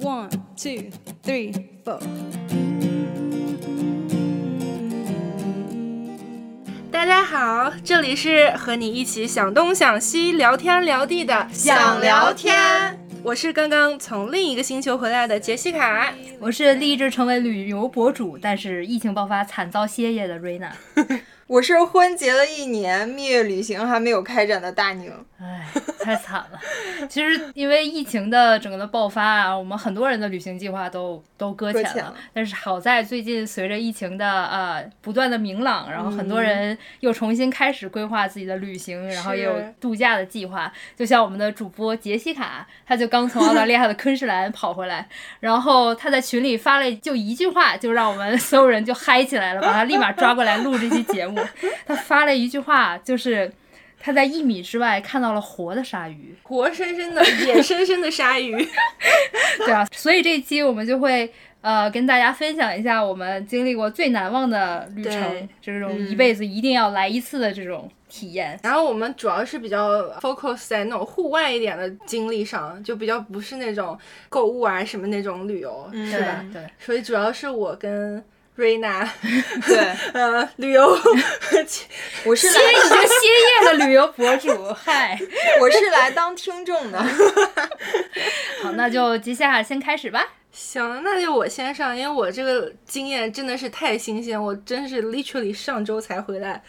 One, two, three, four. 大家好，这里是和你一起想东想西、聊天聊地的想聊天。我是刚刚从另一个星球回来的杰西卡。我是立志成为旅游博主，但是疫情爆发惨遭歇业的瑞娜。我是婚结了一年，蜜月旅行还没有开展的大宁。唉，太惨了。其实因为疫情的整个的爆发啊，我们很多人的旅行计划都都搁浅了。浅了但是好在最近随着疫情的呃不断的明朗，然后很多人又重新开始规划自己的旅行，然后也有度假的计划。就像我们的主播杰西卡，她就刚从澳大利亚的昆士兰跑回来，然后她在群里发了就一句话，就让我们所有人就嗨起来了，把她立马抓过来录这期节目。她发了一句话，就是。她在一米之外看到了活的鲨鱼，活生生的、野生生的鲨鱼。对啊，所以这一期我们就会呃跟大家分享一下我们经历过最难忘的旅程对，这种一辈子一定要来一次的这种体验。然后我们主要是比较 focus 在那种户外一点的经历上，就比较不是那种购物啊什么那种旅游，嗯是吧？对，所以主要是我跟瑞娜，对，呃，旅游 我是歇来已经歇业的旅游博主，嗨，我是来当听众的。好，那就接下来先开始吧。行，那就我先上，因为我这个经验真的是太新鲜，我真是 literally 上周才回来，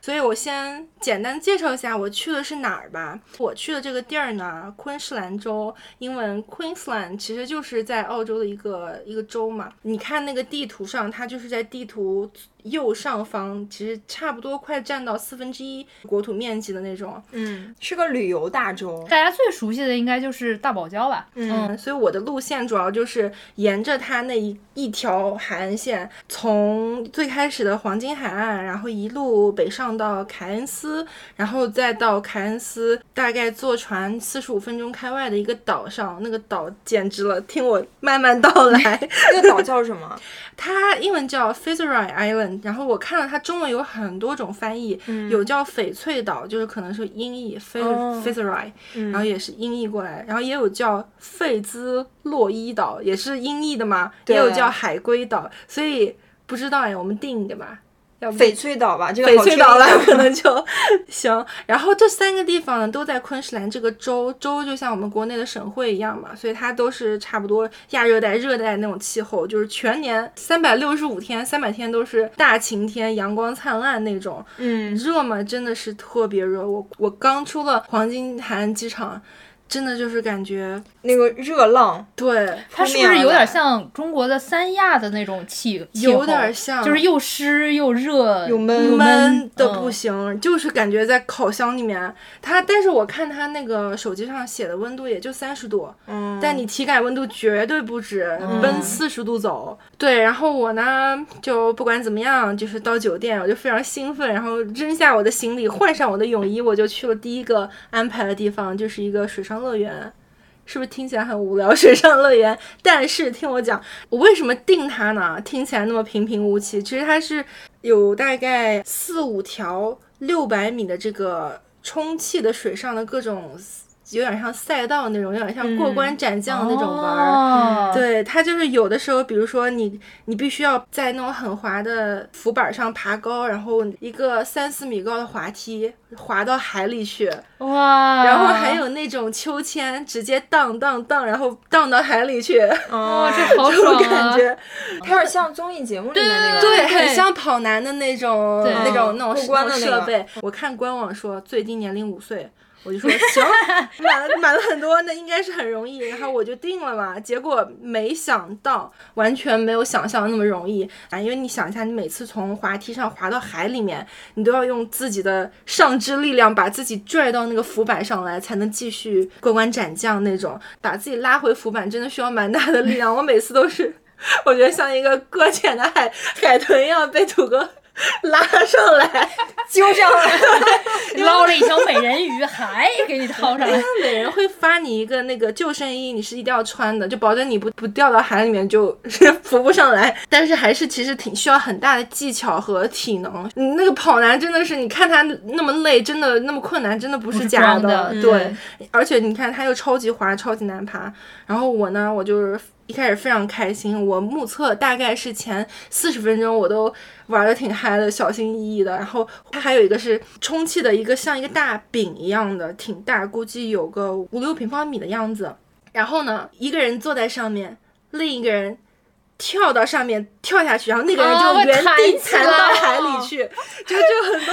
所以我先简单介绍一下我去的是哪儿吧。我去的这个地儿呢，昆士兰州，英文 Queensland，其实就是在澳洲的一个一个州嘛。你看那个地图上，它就是在地图右上方，其实差不多快占到四分之一国土面积的那种。嗯，是个旅游大洲。大家最熟悉的应该就是大堡礁吧？嗯嗯，所以我的路线主要就是沿着它那一一条海岸线，从最开始的黄金海岸，然后一路北上到凯恩斯，然后再到凯恩斯，大概坐船四十五分钟开外的一个岛上，那个岛简直了，听我慢慢道 来。那个岛叫什么？它英文叫 Fitzroy Island，然后我看了它中文有很多种翻译，有叫翡翠岛，就是可能是音译 Fitz 哦 Fitzroy，、嗯然后也是音译过来，然后也有叫费兹洛伊岛，也是音译的嘛，也有叫海龟岛，所以不知道哎，我们定一个吧。要不翡翠岛吧，这个翡翠岛了可能就行。然后这三个地方呢，都在昆士兰这个州，州就像我们国内的省会一样嘛，所以它都是差不多亚热带、热带那种气候，就是全年三百六十五天，三百天都是大晴天，阳光灿烂那种。嗯，热嘛，真的是特别热。我我刚出了黄金海岸机场，真的就是感觉那个热浪，对，它是不是有点像中国的三亚的那种气？有点像，就是又湿又热又闷闷的不嗯行，就是感觉在烤箱里面。它，但是我看它那个手机上写的温度也就三十度，嗯，但你体感温度绝对不止，奔四十度走。对，然后我呢，就不管怎么样，就是到酒店，我就非常兴奋，然后扔下我的行李，换上我的泳衣，我就去了第一个安排的地方，就是一个水上乐园。是不是听起来很无聊？水上乐园，但是听我讲，我为什么定它呢？听起来那么平平无奇，其实它是有大概四五条六百米的这个充气的水上的各种，有点像赛道那种，有点像过关斩将的那种玩儿。哦，对，它就是有的时候，比如说你你必须要在那种很滑的浮板上爬高，然后一个三四米高的滑梯滑到海里去，哇，然后还有那种秋千直接荡荡荡，然后荡到海里去，哦，这好这种爽啊！感觉，有点像综艺节目里面那个，对，对很像跑男的那种对那种那种过关的那个那种设备。我看官网说最低年龄五岁。我就说 行，买了买了很多，那应该是很容易，然后我就定了嘛。结果没想到，完全没有想象的那么容易啊！因为你想一下，你每次从滑梯上滑到海里面，你都要用自己的上肢力量把自己拽到那个浮板上来，才能继续过关斩将那种。把自己拉回浮板，真的需要蛮大的力量。我每次都是，我觉得像一个搁浅的海海豚一样被土哥 拉上来，揪上来，捞了一条美人鱼，还给你掏上来。美人会发你一个那个救生衣，你是一定要穿的，就保证你不不掉到海里面就 是浮不上来。但是还是其实挺需要很大的技巧和体能。你那个跑男真的是，你看他那么累，真的那么困难，真的不不是假装的对，而且你看他又超级滑，超级难爬。然后我呢，我就是一开始非常开心，我目测大概是前四十分钟我都玩的挺嗨的，小心翼翼的。然后它还有一个是充气的一个像一个大饼一样的，挺大，估计有个五六平方米的样子。然后呢，一个人坐在上面，另一个人。跳到上面跳下去，然后那个人哦就原地弹到海里去，就就很多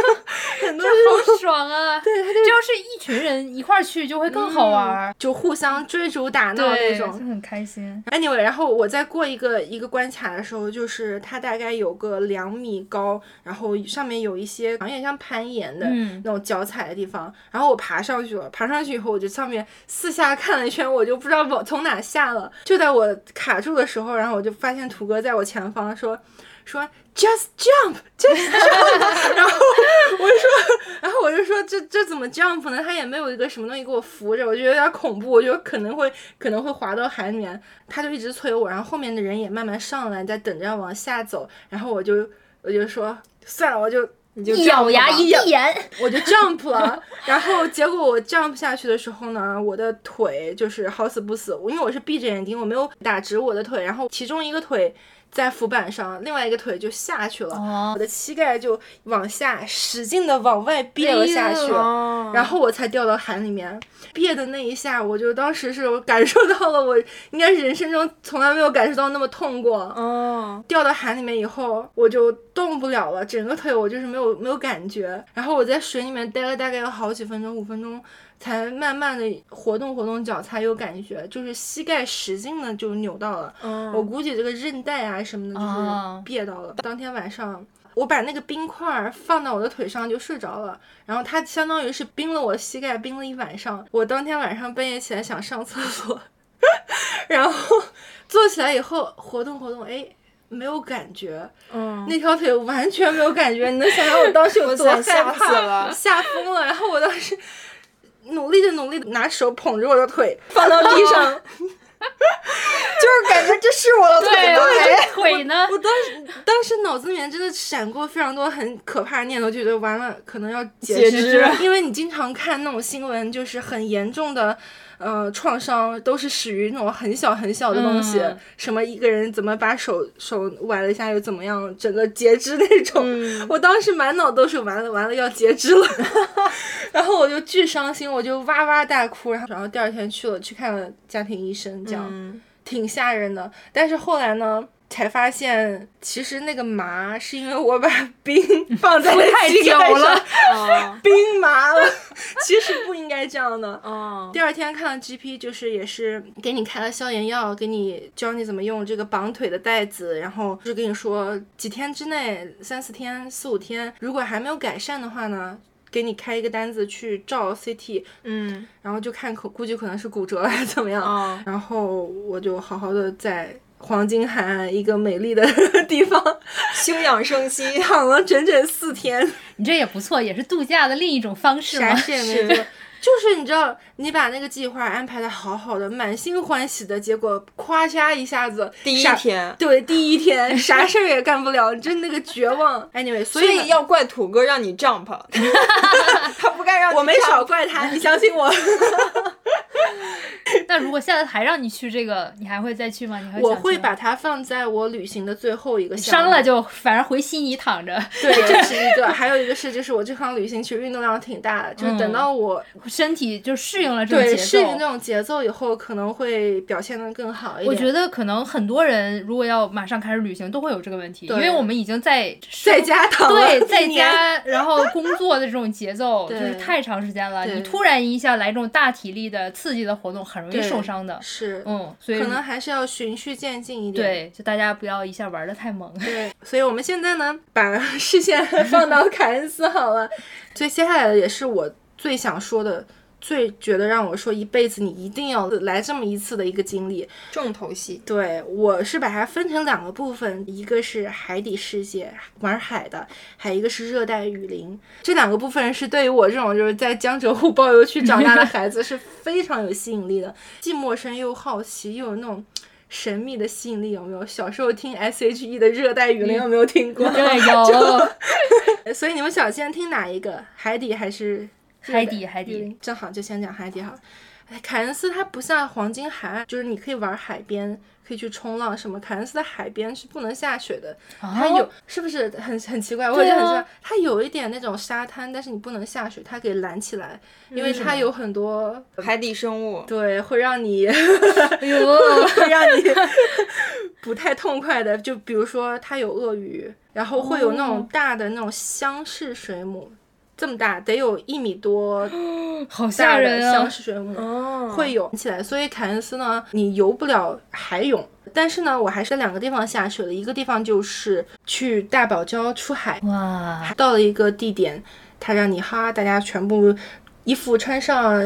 很多好爽啊！对，这要是一群人一块儿去，就会更好玩儿。就互相追逐打闹那种，就种。很开心。Anyway，然后我在过一个一个关卡的时候，就是它大概有个两米高，然后上面有一些有点像攀岩的嗯那种脚踩的地方，然后我爬上去了，爬上去以后我就上面四下看了一圈，我就不知道往从哪下了。就在我卡住的时候，然后我就发现土哥在我前方说说 just jump，just jump，然后我就说，然后我就说这这怎么 jump 呢？他也没有一个什么东西给我扶着，我觉得有点恐怖，我觉得可能会可能会滑到海里面。他就一直催我，然后后面的人也慢慢上来，在等着往下走，然后我就我就说算了，我就。你就一咬牙吧一闭眼，我就 jump 了，然后结果我 jump 下去的时候呢，我的腿就是好死不死，因为我是闭着眼睛，我没有打直我的腿，然后其中一个腿在浮板上，另外一个腿就下去了，哦我的膝盖就往下使劲的往外别了下去，哦然后我才掉到海里面。别的那一下，我就当时是我感受到了我应该是人生中从来没有感受到那么痛过。哦，掉到海里面以后，我就动不了了，整个腿我就是没有没有感觉。然后我在水里面待了大概有好几分钟，五分钟，才慢慢的活动活动脚，才有感觉，就是膝盖使劲的就扭到了。嗯我估计这个韧带啊什么的，就是哦别到了。当天晚上。我把那个冰块儿放到我的腿上就睡着了，然后它相当于是冰了我膝盖，冰了一晚上。我当天晚上半夜起来想上厕所，然后坐起来以后活动活动，哎，没有感觉，嗯，那条腿完全没有感觉。你能想象我当时有多害怕，了吓疯了。然后我当时努力的努力的拿手捧着我的腿放到地上，就是感觉这是我的腿对，我哎的腿呢？我当时当时脑子里面真的闪过非常多很可怕的念头，觉得完了可能要截截肢因为你经常看那种新闻，就是很严重的。呃，创伤都是始于那种很小很小的东西，嗯什么一个人怎么把手手崴了一下又怎么样，整个截肢那种。嗯我当时满脑都是完了完了要截肢了，然后我就巨伤心，我就哇哇大哭，然后然后第二天去了去看了家庭医生，这样。嗯挺吓人的。但是后来呢，才发现其实那个麻是因为我把冰 放在太膝盖久了上，哦冰麻了。其实不应该这样的。哦第二天看了 GP，就是也是给你开了消炎药，给你教你怎么用这个绑腿的带子，然后就跟你说几天之内，三四天、四五天，如果还没有改善的话呢，给你开一个单子去照 CT，嗯然后就看可估计可能是骨折还是怎么样。哦然后我就好好的在黄金海岸一个美丽的 地方休养生息，躺了整整四天，你这也不错，也是度假的另一种方式嘛。啥事也没做。就是你知道，你把那个计划安排的好好的，满心欢喜的，结果咵嚓一下子，第一天，对，第一天 啥事儿也干不了，真那个绝望。Anyway，所所以要怪土哥让你 jump，他不该让你我没少怪他，你相信我。那如果下次还让你去这个，你还会再去吗？你还我会把它放在我旅行的最后一个项目。伤了就反正回悉尼躺着，对，这是一个，还有一个是，就是我这趟旅行其实运动量挺大的，就是等嗯到我、身体就适应了这种节奏。对适应这种节奏以后，可能会表现的更好一点。我觉得可能很多人如果要马上开始旅行，都会有这个问题，因为我们已经在在家躺对在家然后工作的这种节奏 就是太长时间了，你突然一下来这种大体力的刺激的活动，很容易受伤的。是，嗯，所以可能还是要循序渐进一点。对，就大家不要一下玩的太猛。对，所以我们现在呢，把视线 放到凯恩斯好了。所以接下来的也是我最想说的最觉得让我说一辈子你一定要来这么一次的一个经历。重头戏。对，我是把它分成两个部分，一个是海底世界玩海的，还有一个是热带雨林。这两个部分是对于我这种就是在江浙沪包邮区长大的孩子是非常有吸引力的，既陌生又好奇，又有那种。神秘的吸引力有没有？小时候听 S.H.E 的《热带雨林》有没有听过？对，有。所以你们想先听哪一个？海底还是海底？海底正好就先讲海底好了。哎，凯恩斯它不像黄金海岸，就是你可以玩海边，可以去冲浪什么。凯恩斯的海边是不能下水的，它有是不是很很奇怪？我也觉得很奇怪。它有一点那种沙滩，但是你不能下水，它给拦起来，因为它有很多海底生物，对，会让你，哎呦，会让你 不太痛快的。就比如说它有鳄鱼，然后会有那种大的那种箱式水母。这么大，得有一米多，好吓人啊！箱式水母会涌起来，所以凯恩斯呢，你游不了海泳，但是呢，我还是两个地方下水了，一个地方就是去大堡礁出海，哇，到了一个地点，他让你哈，大家全部。衣服穿上，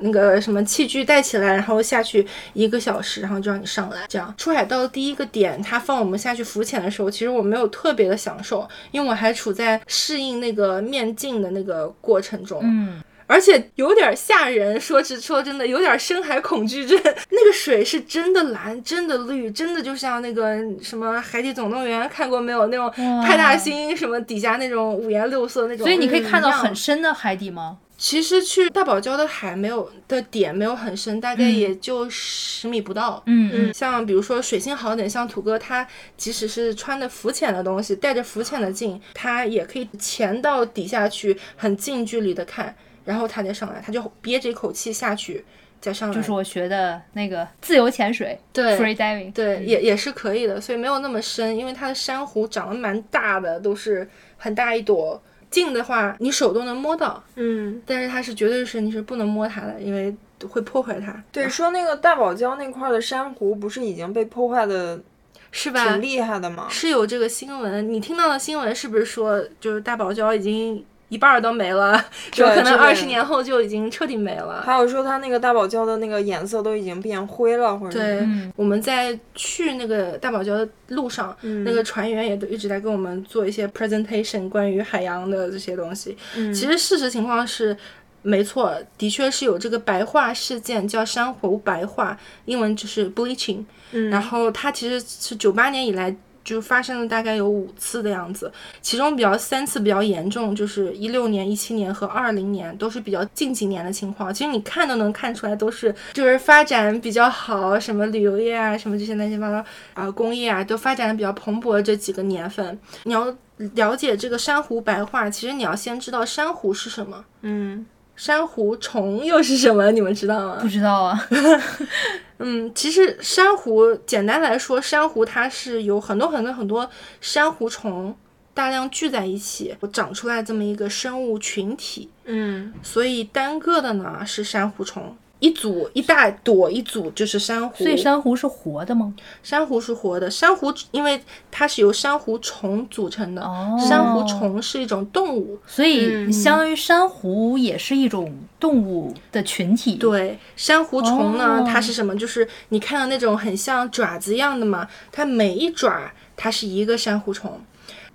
那个什么器具带起来，然后下去一个小时，然后就让你上来。这样出海到第一个点，他放我们下去浮潜的时候，其实我没有特别的享受，因为我还处在适应那个面镜的那个过程中。嗯，而且有点吓人。说是说真的，有点深海恐惧症。那个水是真的蓝，真的绿，真的就像那个什么《海底总动员》看过没有？那种派大星什么底下那种五颜六色那种。所以你可以看到很深的海底吗？其实去大堡礁的海没有的点没有很深，大概也就十米不到。嗯嗯，像比如说水性好点，像土哥他即使是穿的浮浅的东西，带着浮浅的镜，他也可以潜到底下去，很近距离的看，然后他再上来，他就憋着一口气下去再上来。就是我学的那个自由潜水，对，free diving，对，也也是可以的，所以没有那么深，因为它的珊瑚长得蛮大的，都是很大一朵。近的话，你手都能摸到，嗯，但是它是绝对是你是不能摸它的，因为会破坏它。对，说那个大堡礁那块的珊瑚不是已经被破坏的，是吧？挺厉害的吗？是有这个新闻，你听到的新闻是不是说就是大堡礁已经？一半都没了，就可能二十年后就已经彻底没了。还有说它那个大堡礁的那个颜色都已经变灰了，或者对，我们在去那个大堡礁的路上，那个船员也都一直在跟我们做一些 presentation 关于海洋的这些东西。其实事实情况是，没错，的确是有这个白化事件，叫珊瑚白化，英文就是 bleaching。然后它其实是九八年以来。就发生了大概有五次的样子，其中比较三次比较严重，就是一六年、一七年和二零年都是比较近几年的情况。其实你看都能看出来，都是就是发展比较好，什么旅游业啊，什么这些乱七八糟啊，工业啊都发展的比较蓬勃这几个年份。你要了解这个珊瑚白化，其实你要先知道珊瑚是什么。嗯。珊瑚虫又是什么？你们知道吗？不知道啊。嗯，其实珊瑚简单来说，珊瑚它是有很多很多很多珊瑚虫大量聚在一起长出来这么一个生物群体。嗯，所以单个的呢是珊瑚虫。一组一大朵，一组就是珊瑚。所以珊瑚是活的吗？珊瑚是活的。珊瑚因为它是由珊瑚虫组成的。哦。珊瑚虫是一种动物，所以相当于珊瑚也是一种动物的群体。对，珊瑚虫呢，它是什么？就是你看到那种很像爪子一样的嘛，它每一爪它是一个珊瑚虫。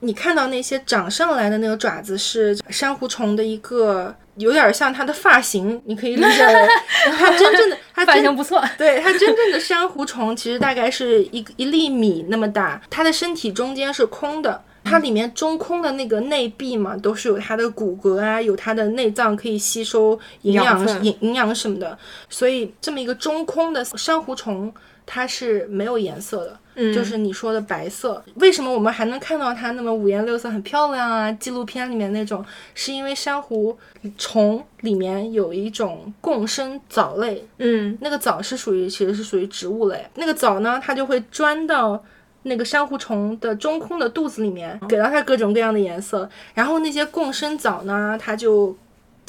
你看到那些长上来的那个爪子是珊瑚虫的一个，有点像他的发型，你可以理解为 他真正的 它发型不错。对，他真正的珊瑚虫其实大概是一一粒米那么大，它的身体中间是空的，它里面中空的那个内壁嘛，都是有它的骨骼啊，有它的内脏可以吸收营养营营养什么的，所以这么一个中空的珊瑚虫。它是没有颜色的，就是你说的白色。为什么我们还能看到它那么五颜六色、很漂亮啊？纪录片里面那种，是因为珊瑚虫里面有一种共生藻类，嗯，那个藻是属于其实是属于植物类。那个藻呢，它就会钻到那个珊瑚虫的中空的肚子里面，给到它各种各样的颜色。然后那些共生藻呢，它就。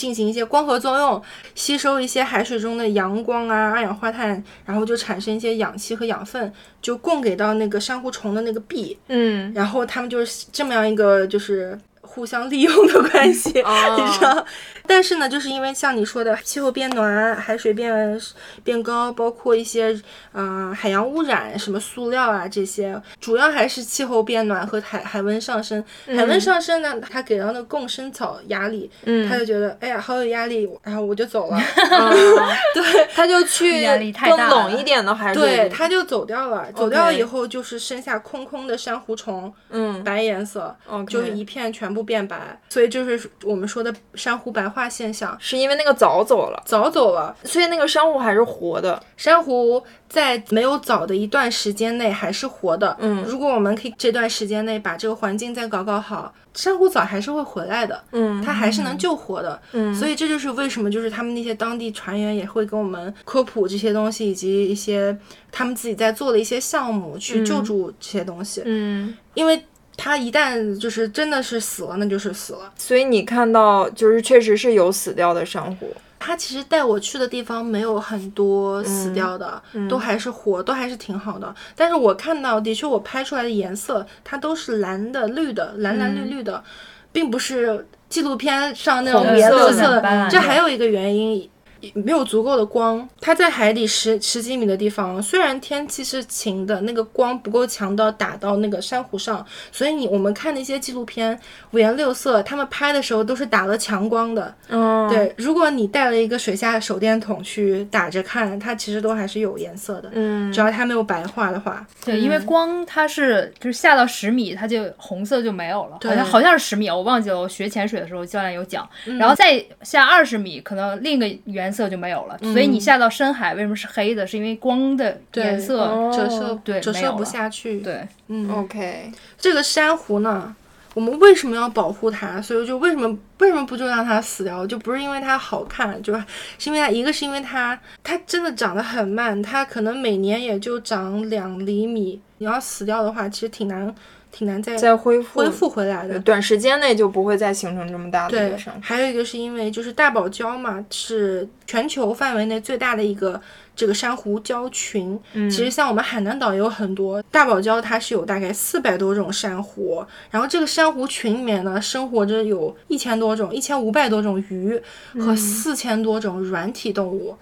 进行一些光合作用，吸收一些海水中的阳光啊、二氧化碳，然后就产生一些氧气和养分，就供给到那个珊瑚虫的那个壁。嗯，然后它们就是这么样一个就是互相利用的关系，哦你知道？但是呢，就是因为像你说的，气候变暖、海水变变高，包括一些呃海洋污染，什么塑料啊这些，主要还是气候变暖和海海温上升。海温上升呢，它给到那个共生草压力，嗯他就觉得哎呀好有压力，然后我就走了。对，他就去更冷一点的海水对，里。他就走掉了。走掉了以后，就是剩下空空的珊瑚虫，嗯白颜色就是一片全部变白，所以就是我们说的珊瑚白化现象。是因为那个藻走了，藻走了，所以那个珊瑚还是活的。珊瑚在没有藻的一段时间内还是活的。嗯如果我们可以这段时间内把这个环境再搞搞好，珊瑚藻还是会回来的。嗯它还是能救活的。嗯所以这就是为什么就是他们那些当地船员也会跟我们科普这些东西，以及一些他们自己在做的一些项目去救助这些东西。嗯，因为它一旦就是真的是死了，那就是死了。所以你看到就是确实是有死掉的珊瑚。他其实带我去的地方没有很多死掉的，都还是活，都还是挺好的。但是我看到，的确我拍出来的颜色，它都是蓝的、绿的，蓝蓝绿绿的，并不是纪录片上那种五颜红色这还有一个原因。没有足够的光，它在海底十十几米的地方，虽然天气是晴的，那个光不够强到打到那个珊瑚上，所以你我们看那些纪录片五颜六色，他们拍的时候都是打了强光的，嗯，对，如果你带了一个水下手电筒去打着看，它其实都还是有颜色的。嗯，只要它没有白化的话，对，因为光它是就是下到十米，它就红色就没有了，好像好像是十米，我忘记了。我学潜水的时候教练有讲，然后再下二十米，可能另一个颜色就没有了。所以你下到深海为什么是黑的？是因为光的颜色哦折射对折射不下去。，对。嗯，OK，这个珊瑚呢，我们为什么要保护它？所以就为什么为什么不就让它死掉？就不是因为它好看，就是是因为它一个是因为它它真的长得很慢，它可能每年也就长两厘米。你要死掉的话，其实挺难挺难再再恢复恢复回来的。短时间内就不会再形成这么大的一对个珊瑚。，还有一个是因为就是大堡礁嘛，是全球范围内最大的一个这个珊瑚礁群。嗯其实像我们海南岛也有很多大堡礁，它是有大概四百多种珊瑚，然后这个珊瑚群里面呢，生活着有一千多种、一千五百多种鱼嗯和四千多种软体动物。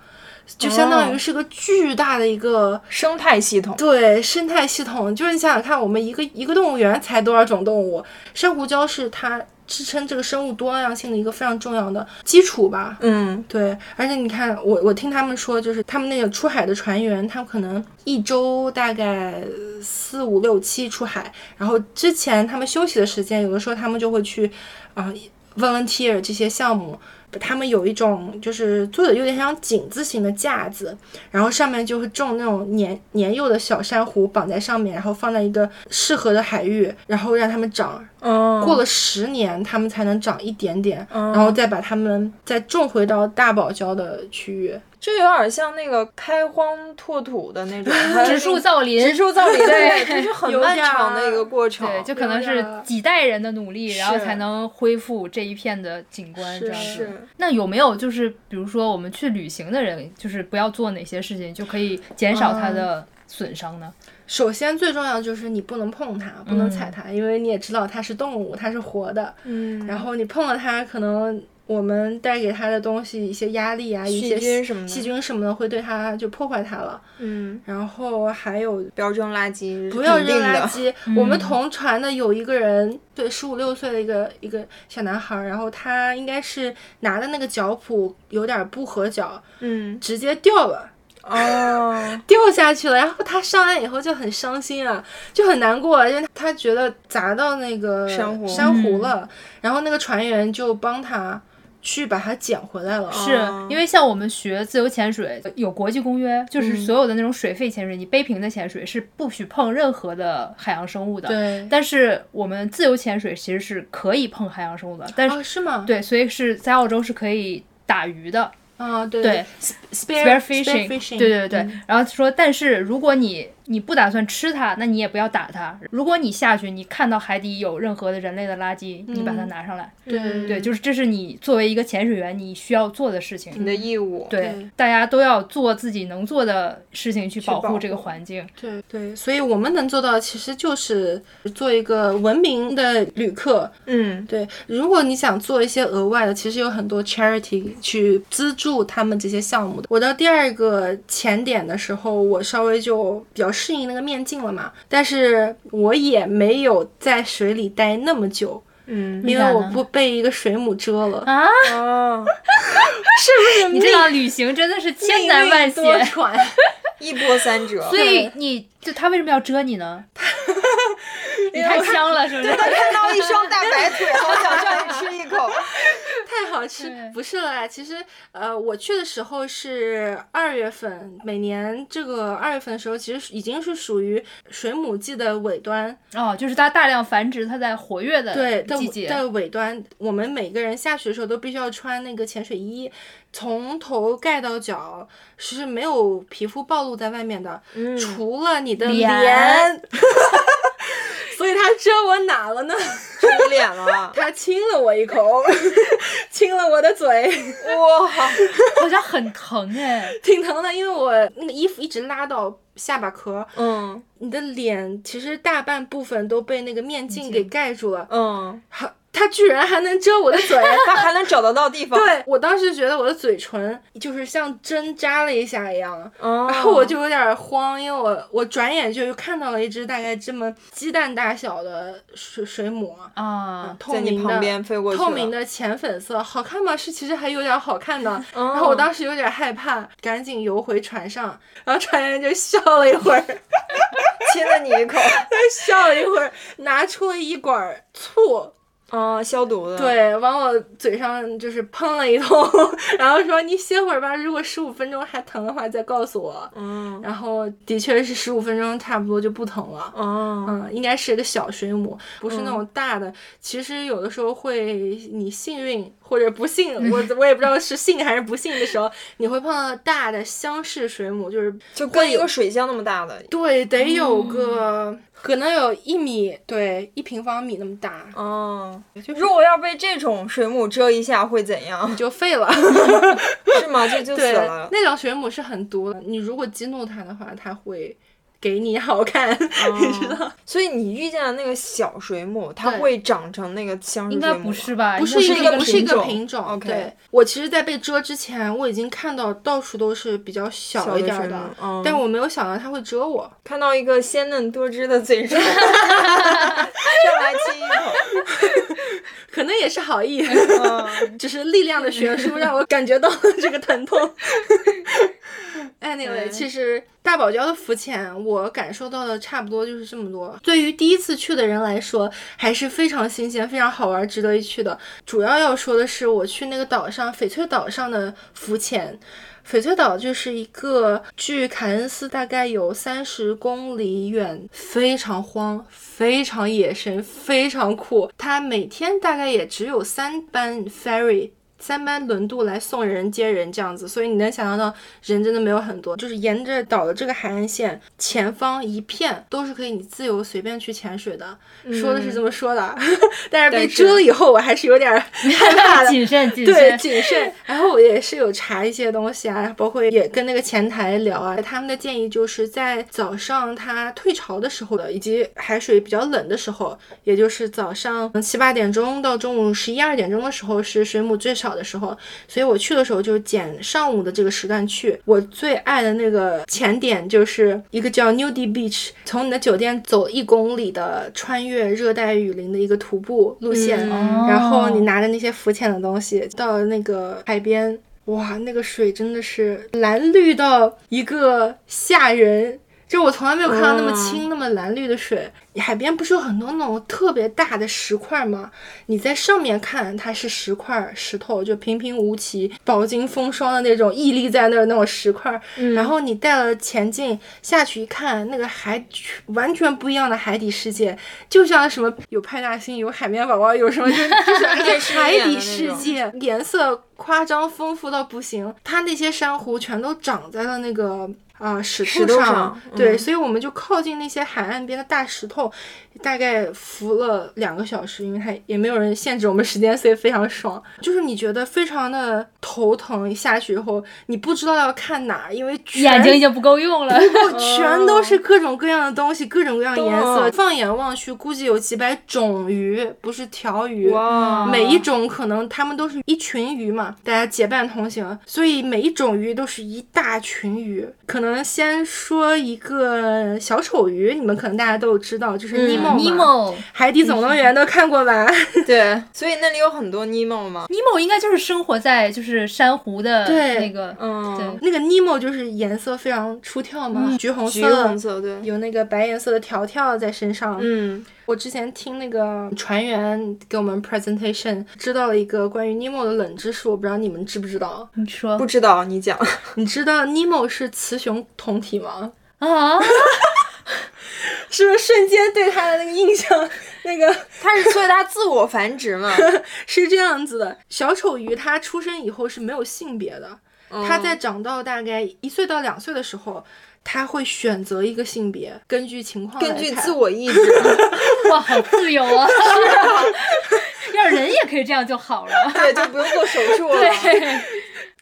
就相当于是个巨大的一个生态系统。对生态系统，就是你想想看，我们一个一个动物园才多少种动物？珊瑚礁是它支撑这个生物多样性的一个非常重要的基础吧。嗯对，而且你看，我我听他们说，就是他们那个出海的船员，他们可能一周大概四五六七出海，然后之前他们休息的时间，有的时候他们就会去啊、volunteer 这些项目。他们有一种就是做的有点像井字形的架子，然后上面就会种那种年年幼的小珊瑚绑在上面，然后放在一个适合的海域，然后让它们长。嗯，过了十年，它们才能长一点点，嗯然后再把它们再种回到大堡礁的区域。这有点像那个开荒拓土的那种植树造林，植树造林，对这是很漫长的一个过程。对，就可能是几代人的努力，然后才能恢复这一片的景观。这样是子。那有没有就是比如说我们去旅行的人，就是不要做哪些事情，就可以减少它的损伤呢？首先最重要就是你不能碰它，不能踩它，因为你也知道它是动物，它是活的。嗯，然后你碰了它，可能我们带给他的东西一些压力啊，一细些菌什么的细菌什么的会对他就破坏他了。嗯，然后还有不要扔垃圾，不要。扔垃圾。我们同船的有一个人，对，十五六岁的一个一个小男孩儿，然后他应该是拿的那个脚蹼有点不合脚，嗯，直接掉了。哦，掉下去了，然后他上岸以后就很伤心啊，就很难过，因为他觉得砸到那个珊瑚珊瑚了，然后那个船员就帮他去把它捡回来了。是因为像我们学自由潜水有国际公约，就是所有的那种水肺潜水，你背瓶的潜水是不许碰任何的海洋生物的。对，但是我们自由潜水其实是可以碰海洋生物的，但是、哦，是吗？对，所以是在澳洲是可以打鱼的。啊，对对，spare fishing，fishing，对对对。嗯然后说，但是如果你你不打算吃它，那你也不要打它。如果你下去，你看到海底有任何的人类的垃圾，你把它拿上来。对对，就是这是你作为一个潜水员你需要做的事情。你的义务。对对，大家都要做自己能做的事情去保保护这个环境。对对，所以我们能做到的其实就是做一个文明的旅客。嗯，对，如果你想做一些额外的，其实有很多 charity 去资助他们这些项目的。我到第二个潜点的时候，我稍微就比较适应那个面镜了嘛，但是我也没有在水里待那么久。嗯因为我不被一个水母蛰了，啊，是不是，你这趟旅行真的是千难万险。一波三折。所以你就他为什么要蛰你呢？你太香了，是不是？看到一双大白腿，好想上去吃一口。太好吃，不是了啦。其实，呃，我去的时候是二月份，每年这个二月份的时候，其实已经是属于水母季的尾端，哦，就是它大量繁殖，它在活跃的对的季节。的尾端。我们每个人下去的时候都必须要穿那个潜水衣，从头盖到脚，是没有皮肤暴露在外面的，嗯，除了你的脸脸。所以他遮我哪了呢？吃脸了。他亲了我一口，亲了我的嘴。哇，好像很疼哎。挺疼的，因为我那个衣服一直拉到下巴壳，嗯你的脸其实大半部分都被那个面镜给盖住了，嗯，好，它居然还能遮我的嘴。它还能找得到地方。对我当时觉得我的嘴唇就是像针扎了一下一样，哦，然后我就有点慌，因为我我转眼就看到了一只大概这么鸡蛋大小的水水母，啊，透在你明的旁边飞过去透明的浅粉色，好看吗？是，其实还有点好看的。哦然后我当时有点害怕，赶紧游回船上，然后船员就笑了一会儿，亲了你一口。他笑了一会儿，拿出了一管醋，哦，消毒的。，对，往我嘴上就是喷了一通，然后说你歇会儿吧，如果十五分钟还疼的话再告诉我。嗯，然后的确是十五分钟差不多就不疼了。哦，嗯，应该是一个小水母，不是那种大的。其实有的时候会，你幸运或者不幸，我我也不知道是幸还是不幸的时候，你会碰到大的箱式水母，就是就跟一个水箱那么大的。对，得有个、可能有一米，对，一平方米那么大，哦，就是如果要被这种水母蛰一下会怎样你？就废了。是吗？就就死对了，。那种水母是很毒的，你如果激怒它的话，它会给你好看，哦 你知道？所以你遇见的那个小水母，它会长成那个箱式应该水母吗不是吧？不是一个，不是一个品种品种。OK 对，我其实，在被蛰之前，我已经看到到处都是比较小小一点儿的的，嗯但我没有想到它会蛰我。看到一个鲜嫩多汁的嘴唇，上来亲一口。可能也是好意，嗯 只是力量的悬殊 让我感觉到了这个疼痛。Anyway，其实大堡礁的浮潜，我感受到的差不多就是这么多。对于第一次去的人来说，还是非常新鲜、非常好玩、值得一去的。主要要说的是，我去那个岛上翡翠岛上的浮潜。翡翠岛就是一个距凯恩斯大概有三十公里远，非常荒、非常野生、非常酷。它每天大概也只有三班 ferry。三班轮渡来送人接人这样子，所以你能想象到人真的没有很多，就是沿着岛的这个海岸线前方一片都是可以你自由随便去潜水的，说的是这么说的，但是被蛰了以后我还是有点儿 害怕的，谨慎 谨对，慎。谨慎。然后我也是有查一些东西啊，包括也跟那个前台聊啊，他们的建议就是在早上它退潮的时候的，以及海水比较冷的时候，也就是早上七八点钟到中午十一二点钟的时候是水母最少的时候，所以我去的时候就捡上午的这个时段去。我最爱的那个潜点就是一个叫 newdie Beach，从你的酒店走一公里的穿越热带雨林的一个徒步路线。哦然后你拿着那些浮潜的东西到那个海边，哇，那个水真的是蓝绿到一个吓人。就我从来没有看到那么清、那么蓝绿的水。海边不是有很多那种特别大的石块吗？你在上面看它是石块石头，就平平无奇、饱经风霜的那种屹立在那儿那种石块。然后你带了前进下去一看，那个海完全不一样的海底世界，就像什么有派大星、有海绵宝宝、有什么就 就是海底世界，颜色夸张丰富到不行。它那些珊瑚全都长在了那个啊、石石头上，上对，嗯所以我们就靠近那些海岸边的大石头，大概浮了两个小时，因为它也没有人限制我们时间，所以非常爽。就是你觉得非常的头疼，下去以后你不知道要看哪儿，因为全眼睛已经不够用了。全都是各种各样的东西，各种各样的颜色。放眼望去，估计有几百种鱼，不是条鱼。哇，每一种可能它们都是一群鱼嘛，大家结伴同行，所以每一种鱼都是一大群鱼。可能先说一个小丑鱼，你们可能大家都有知道，就是嗯尼莫嘛。尼莫，海底总动员都看过吧？对，所以那里有很多尼莫吗？尼莫应该就是生活在就是珊瑚的对那个，嗯，对那个尼莫就是颜色非常出挑嘛，橘红色橘，红色，对，有那个白颜色的条条在身上。嗯，我之前听那个船员给我们 presentation，知道了一个关于尼莫的冷知识，我不知道你们知不知道？你说不知道，你讲。你知道尼莫是雌雄同体吗？啊？是不是瞬间对他的那个印象，那个 他是所以它自我繁殖嘛？是这样子的？小丑鱼它出生以后是没有性别的，它在长到大概一岁到两岁的时候。它会选择一个性别，根据情况来看根据自我意志，哇，好自由啊！是啊，要是人也可以这样就好了。对，就不用做手术了。对，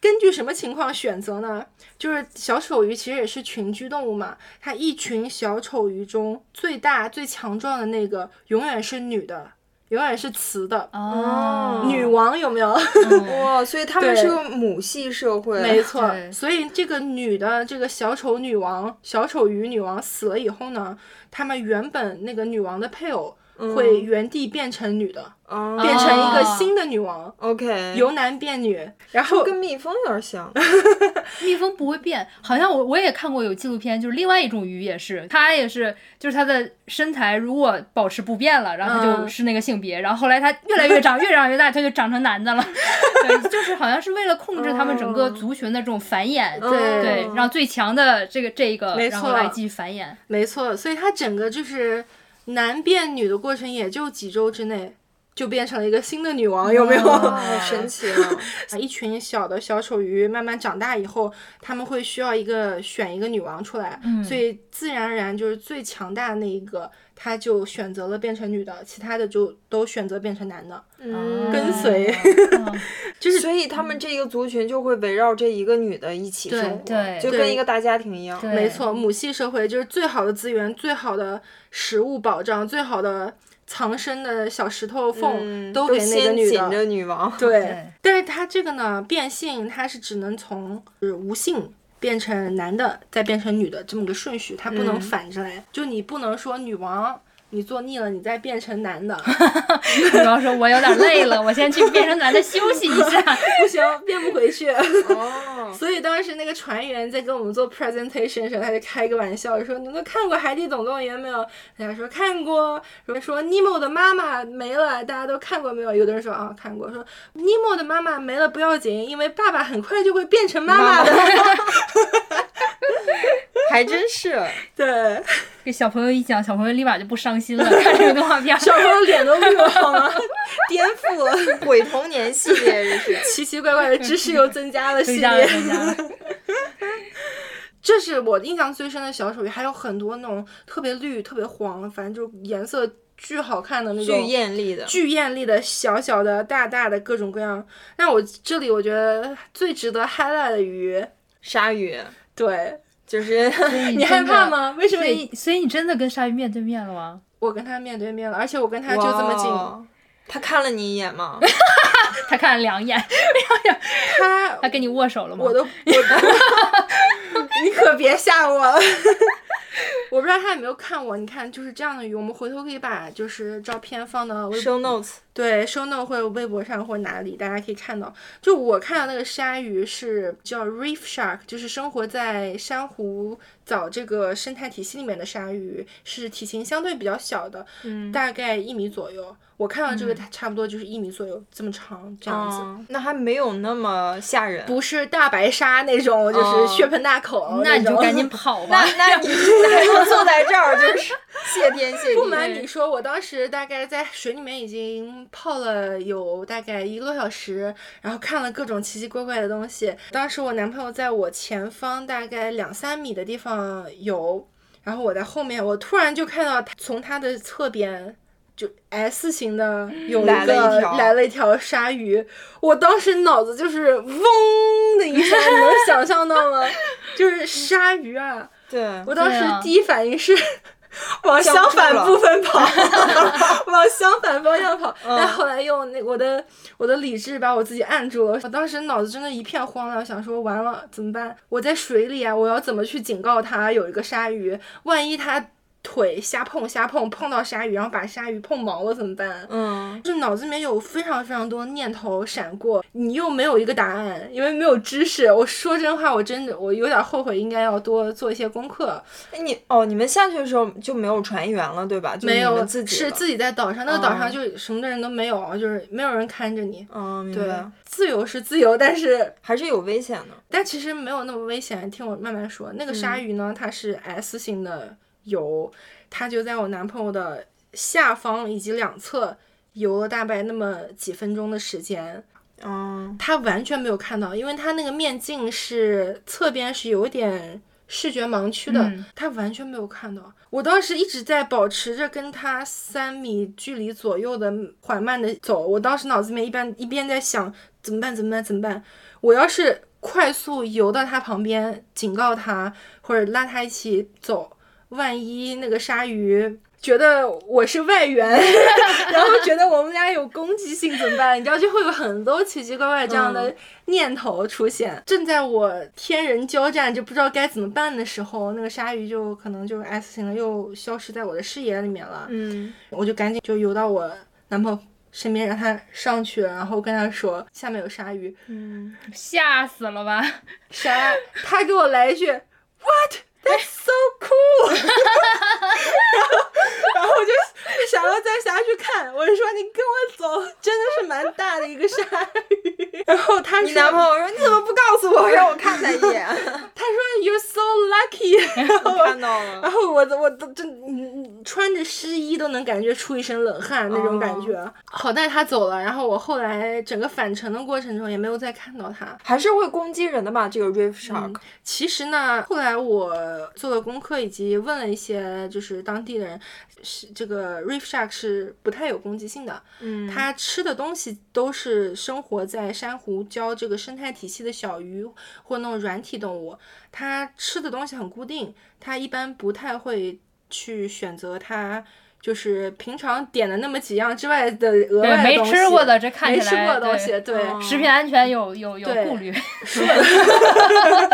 根据什么情况选择呢？就是小丑鱼其实也是群居动物嘛，它一群小丑鱼中最大最强壮的那个永远是女的，永远是雌的。哦，女王有没有？嗯哇，所以他们对是个母系社会。没错对，所以这个女的这个小丑女王、小丑鱼女王死了以后呢，他们原本那个女王的配偶会原地变成女的，哦变成一个新的女王，OK，由男变女，然后跟蜜蜂有点像。蜜蜂不会变，好像我我也看过有纪录片，就是另外一种鱼也是，它也是，就是它的身材如果保持不变了，然后它就嗯是那个性别，然后后来它越来越长，越长越大，它就长成男的了。对，就是好像是为了控制他们整个族群的这种繁衍，对对，让最强的这个这一个，然后来继续繁衍。没错，所以它整个就是男变女的过程，也就几周之内就变成了一个新的女王，有没有？神奇啊！一群小的小丑鱼慢慢长大以后，他们会需要一个选一个女王出来，嗯所以自然而然就是最强大的那一个，他就选择了变成女的，其他的就都选择变成男的，嗯跟随。嗯 就是所以他们这一个族群就会围绕这一个女的一起生活，对就跟一个大家庭一样。没错，母系社会就是最好的资源、最好的食物保障、最好的藏身的小石头缝、嗯，都给那个女的。女王。对对，但是它这个呢，变性它是只能从是无性变成男的，再变成女的这么个顺序，它不能嗯反着来。就你不能说女王你做腻了，你再变成男的，女王说：“我有点累了，我先去变成男的休息一下。不行，变不回去。哦，所以当时那个船员在跟我们做 presentation 的时候，他就开个玩笑说：“你们都看过《海底总动员》没有？”大家说看过。说说尼莫的妈妈没了，大家都看过没有？有的人说啊看过。说尼莫的妈妈没了不要紧，因为爸爸很快就会变成妈妈的。还真是。对，”给小朋友一讲，小朋友立马就不伤心了，看这个动画片。小朋友脸都绿了好吗？颠覆了，鬼童年系列这是。奇奇怪怪的知识又增加了系增加了，列。增加了。这是我印象最深的小丑鱼，还有很多那种特别绿、特别黄，反正就颜色巨好看的那种巨种。艳丽的，巨艳丽的、小小的、大大的各种各样。那我这里我觉得最值得 highlight 的鱼，鲨鱼，对就是 你害怕？吗？为什么所以，所以你真的跟鲨鱼面对面了吗？我跟他面对面了，而且我跟他就这么近，哇他看了你一眼吗？他看了两眼，他他跟你握手了吗？我都我 你可别吓我了。我不知道他有没有看我，你看就是这样的鱼，我们回头可以把就是照片放到微 show notes，对，收 note 或者微博上或者哪里，大家可以看到。就我看到那个鲨鱼是叫 reef shark，就是生活在珊瑚藻这个生态体系里面的鲨鱼，是体型相对比较小的，嗯，大概一米左右。我看到这个，它差不多就是一米左右这么长，这样子。嗯那还没有那么吓人。不是大白鲨那种，就是哦血盆大口那你就赶紧跑吧。那那你 还能坐在这儿，就是谢 谢天谢地。不瞒你说，我当时大概在水里面已经泡了有大概一个多小时，然后看了各种奇奇怪怪的东西。当时我男朋友在我前方大概两三米的地方游，然后我在后面，我突然就看到他从他的侧边。就 S 型的有一来了个一来了一条鲨鱼，我当时脑子就是嗡的一声，你能想象到吗？就是鲨鱼啊！对，我当时第一反应是 往相反部分跑，往相反方向跑。嗯但后来用那我的我的理智把我自己按住了。我当时脑子真的一片慌乱，想说完了怎么办？我在水里啊，我要怎么去警告他有一个鲨鱼？万一他腿瞎碰瞎碰碰到鲨鱼，然后把鲨鱼碰毛了怎么办？嗯，就是脑子里面有非常非常多念头闪过，你又没有一个答案，因为没有知识。我说真话，我真的我有点后悔，应该要多做一些功课。哎你哦，你们下去的时候就没有船员了，对吧？就没有，自己是自己在岛上，那个岛哦上就什么的人都没有，就是没有人看着你。嗯，明对白，，自由是自由，但是 还是有危险的。但其实没有那么危险。听我慢慢说，那个鲨鱼呢，它是 S 型的游，它就在我男朋友的下方以及两侧游了大概那么几分钟的时间。嗯，他完全没有看到，因为他那个面镜是侧边是有一点视觉盲区的，嗯他完全没有看到。我当时一直在保持着跟他三米距离左右的缓慢的走，我当时脑子里面一边一边在想怎么办怎么办怎么办，我要是快速游到他旁边警告他或者拉他一起走，万一那个鲨鱼。觉得我是外援，然后觉得我们俩有攻击性怎么办？你知道，就会有很多奇奇怪怪这样的念头出现。正在我天人交战，就不知道该怎么办的时候，那个鲨鱼就可能就 S 型的又消失在我的视野里面了。嗯，我就赶紧就游到我男朋友身边，让他上去，然后跟他说下面有鲨鱼。嗯 吓死了吧？啥？他给我来一句 What? That's so cool 然后，然后我就想要再下去看，我就说你跟我走，真的是蛮大的一个鲨鱼。然后他说，你男朋友说你怎么不告诉我，让我看他一眼？他说 You're so lucky，然后我看到了然。后我我都真嗯嗯穿着湿衣都能感觉出一身冷汗那种感觉。好在他走了，然后我后来整个返程的过程中也没有再看到他。还是会攻击人的吧？这个 reef shark，、其实呢，后来我做了功课，以及问了一些就是当地的人，是这个 reef shark 是不太有攻击性的。嗯，它吃的东西都是生活在珊瑚礁这个生态体系的小鱼或那种软体动物，它吃的东西很固定，它一般不太会去选择它。就是平常点的那么几样之外的额外，没吃过的，这看起来没吃过的东西，对，哦食品安全有有有顾虑。呃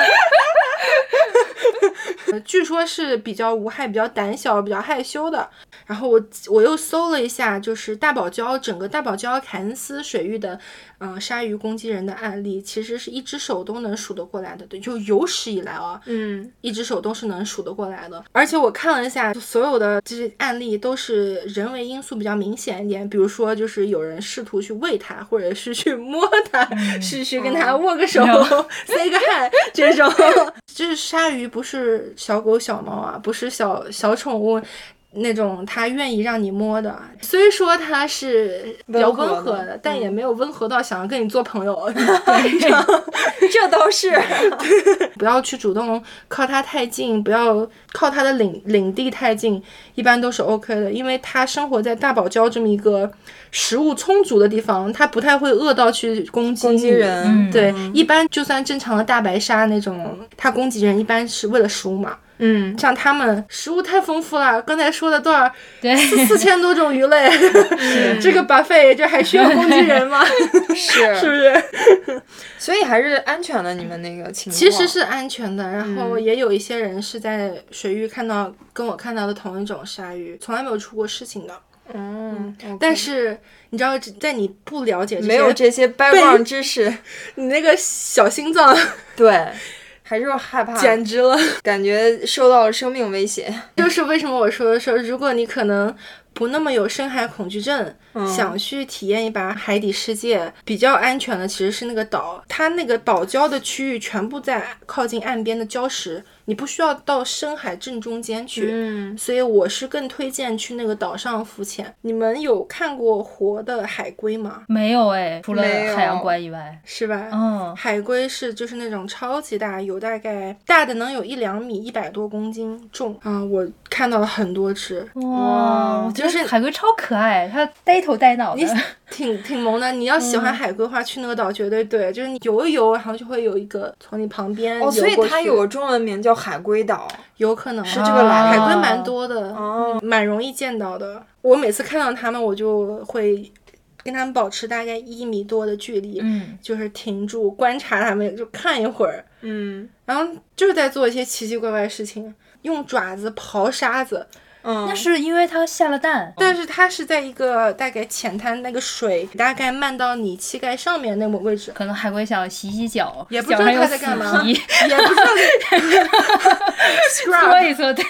据说是比较无害、比较胆小、比较害羞的。然后我我又搜了一下，就是大堡礁整个大堡礁凯恩斯水域的，嗯、鲨鱼攻击人的案例，其实是一只手都能数得过来的。对，就有史以来啊，嗯，一只手都是能数得过来的。而且我看了一下，所有的这些案例都是人为因素比较明显一点，比如说就是有人试图去喂它，或者是去摸它，是去跟它握个手、say 个 hi 这种。就是鲨鱼不是是小狗小猫啊，不是小小宠物。那种他愿意让你摸的，虽说他是比较温和的的，但也没有温和到想要跟你做朋友。这都是。不要去主动靠他太近，不要靠他的领领地太近，一般都是 OK 的，因为他生活在大堡礁这么一个食物充足的地方，他不太会饿到去攻击攻击你人。嗯。对，一般就算正常的大白鲨那种，它攻击人一般是为了食物嘛。嗯，像他们食物太丰富了，刚才说的多少对，四四千多种鱼类，这个 buffet 这还需要工具人吗？是 是不是？所以还是安全的。你们那个情况其实是安全的，然嗯后也有一些人是在水域看到跟我看到的同一种鲨鱼，从来没有出过事情的。嗯，但是你知道，在你不了解没有这些 background 知识，你那个小心脏对，还是害怕，简直了。感觉受到了生命威胁。就是为什么我说的说，如果你可能不那么有深海恐惧症，嗯想去体验一把海底世界，比较安全的其实是那个岛，它那个岛礁的区域全部在靠近岸边的礁石，你不需要到深海正中间去。嗯，所以我是更推荐去那个岛上浮潜。你们有看过活的海龟吗？没有哎，除了海洋馆以外，是吧？嗯，海龟是就是那种超级大，有大概大的能有一两米，一百多公斤重啊、我看到了很多只，哇，我觉就是得海龟超可爱，它呆头呆脑的。挺挺萌的。你要喜欢海龟的话，去那个岛绝对对，就是你游一游，然后就会有一个从你旁边游哦，所以它有个中文名叫海龟岛。有可能是这个来的海龟蛮多的，哦蛮容易见到的。我每次看到它们，我就会跟它们保持大概一米多的距离，嗯，就是停住观察它们，就看一会儿，嗯然后就是在做一些奇奇怪怪的事情，用爪子刨沙子。嗯，那是因为它下了蛋。但是它是在一个大概浅滩，那个水大概漫到你膝盖上面那个位置，可能海龟想洗洗脚，也不知道它在干嘛，也不知道搓。一搓，对，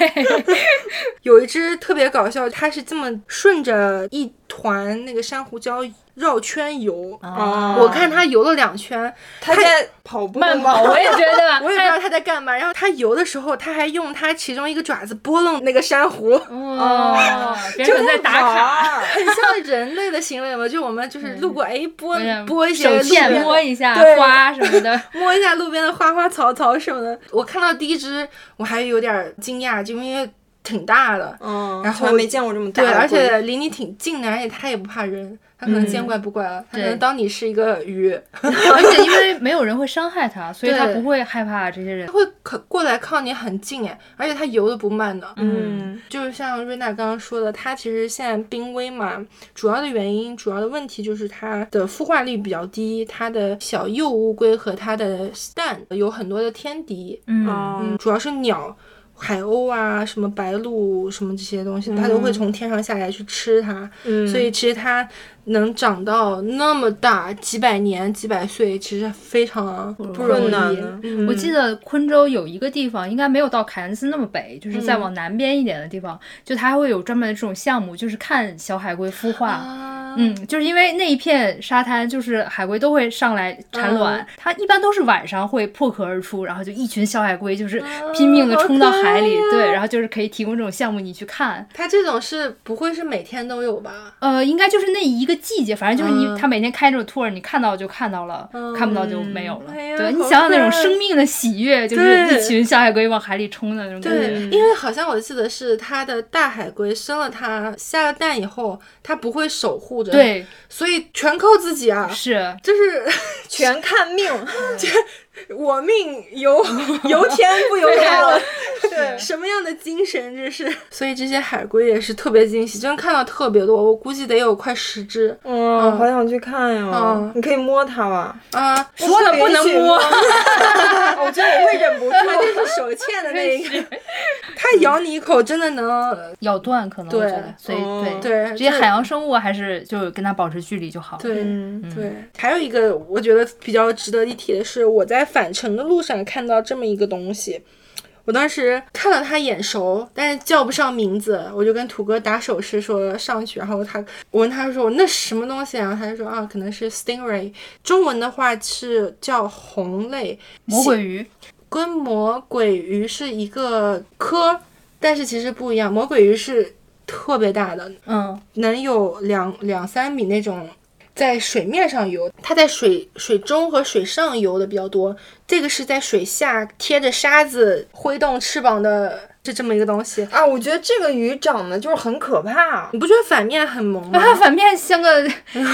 有一只特别搞笑，它是这么顺着一团那个珊瑚礁绕圈游。啊。我看他游了两圈，他在跑步吗？慢跑，我也觉得，我也不知道他在干嘛。然后他游的时候，他还用他其中一个爪子拨弄那个珊瑚，哦，就是在打卡，很像人类的行为嘛。就我们就是路过，哎，拨拨一些手路边摸一下花什么的，摸一下路边的花花草草什么的。我看到第一只，我还有点惊讶，就因为挺大的，嗯，然后没见过这么大对，而且离你挺近的，而且它也不怕人，它可能见怪不怪了，它可能当你是一个鱼，而且因为没有人会伤害它，所以它不会害怕这些人。它。会可过来靠你很近哎，而且它游的不慢的。嗯。就是像瑞娜刚刚说的，它其实现在濒危嘛，主要的原因、主要的问题就是它的孵化率比较低，它的小幼乌龟和它的蛋有很多的天敌，嗯，主要是鸟。海鸥啊，什么白鹭，什么这些东西，它都会从天上下来去吃它。嗯，所以其实它能长到那么大，几百年、几百岁，其实非常不容困易我记得昆州有一个地方，应该没有到凯恩斯那么北，就是再嗯往南边一点的地方，就它还会有专门的这种项目，就是看小海龟孵化。啊，嗯，就是因为那一片沙滩，就是海龟都会上来产卵，嗯它一般都是晚上会破壳而出，然后就一群小海龟就是拼命的冲到海里，对，然后就是可以提供这种项目你去看。它这种是不会是每天都有吧？呃，应该就是那一个季节，反正就是你，嗯他每天开这种 tour，你看到就看到了，看不到就没有了。哎对你想想那种生命的喜悦，就是一群小海龟往海里冲的那种感对，觉。因为好像我记得是它的大海龟生了它下了蛋以后，它不会守护着，，对，所以全靠自己啊，是，就是 全看命。我命由 由天不由我。对 什么样的精神这是？所以这些海龟也是特别惊喜，真的看到特别多，我估计得有快十只嗯，好想去看呀嗯！你可以摸它吧？啊！说了不能摸，我觉得我会忍不住。它就是手欠的那一个，它咬你一口真的能，咬断可能对，所以哦对对这些海洋生物还是就跟它保持距离就好。对。嗯对，还有一个我觉得比较值得一提的是，我在返程的路上看到这么一个东西，我当时看到它眼熟，但是叫不上名字，我就跟土哥打手势说上去，然后他我问他说那什么东西啊？他就说啊，可能是 stingray，中文的话是叫红类，魔鬼鱼，跟魔鬼鱼是一个科，但是其实不一样，魔鬼鱼是特别大的，嗯，能有两两三米那种，在水面上游，它在水水中和水上游的比较多。这个是在水下贴着沙子挥动翅膀的，是这么一个东西。啊，我觉得这个鱼长得就是很可怕。你不觉得反面很萌吗？它 反面像个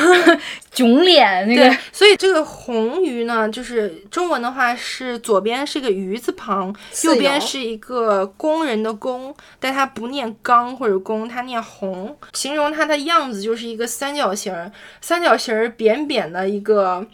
囧脸那对个，，所以这个红鱼呢，就是中文的话是左边是个鱼字旁，右边是一个工人的工，但它不念刚或者工，它念红。形容它的样子就是一个三角形儿，三角形儿扁扁的一个，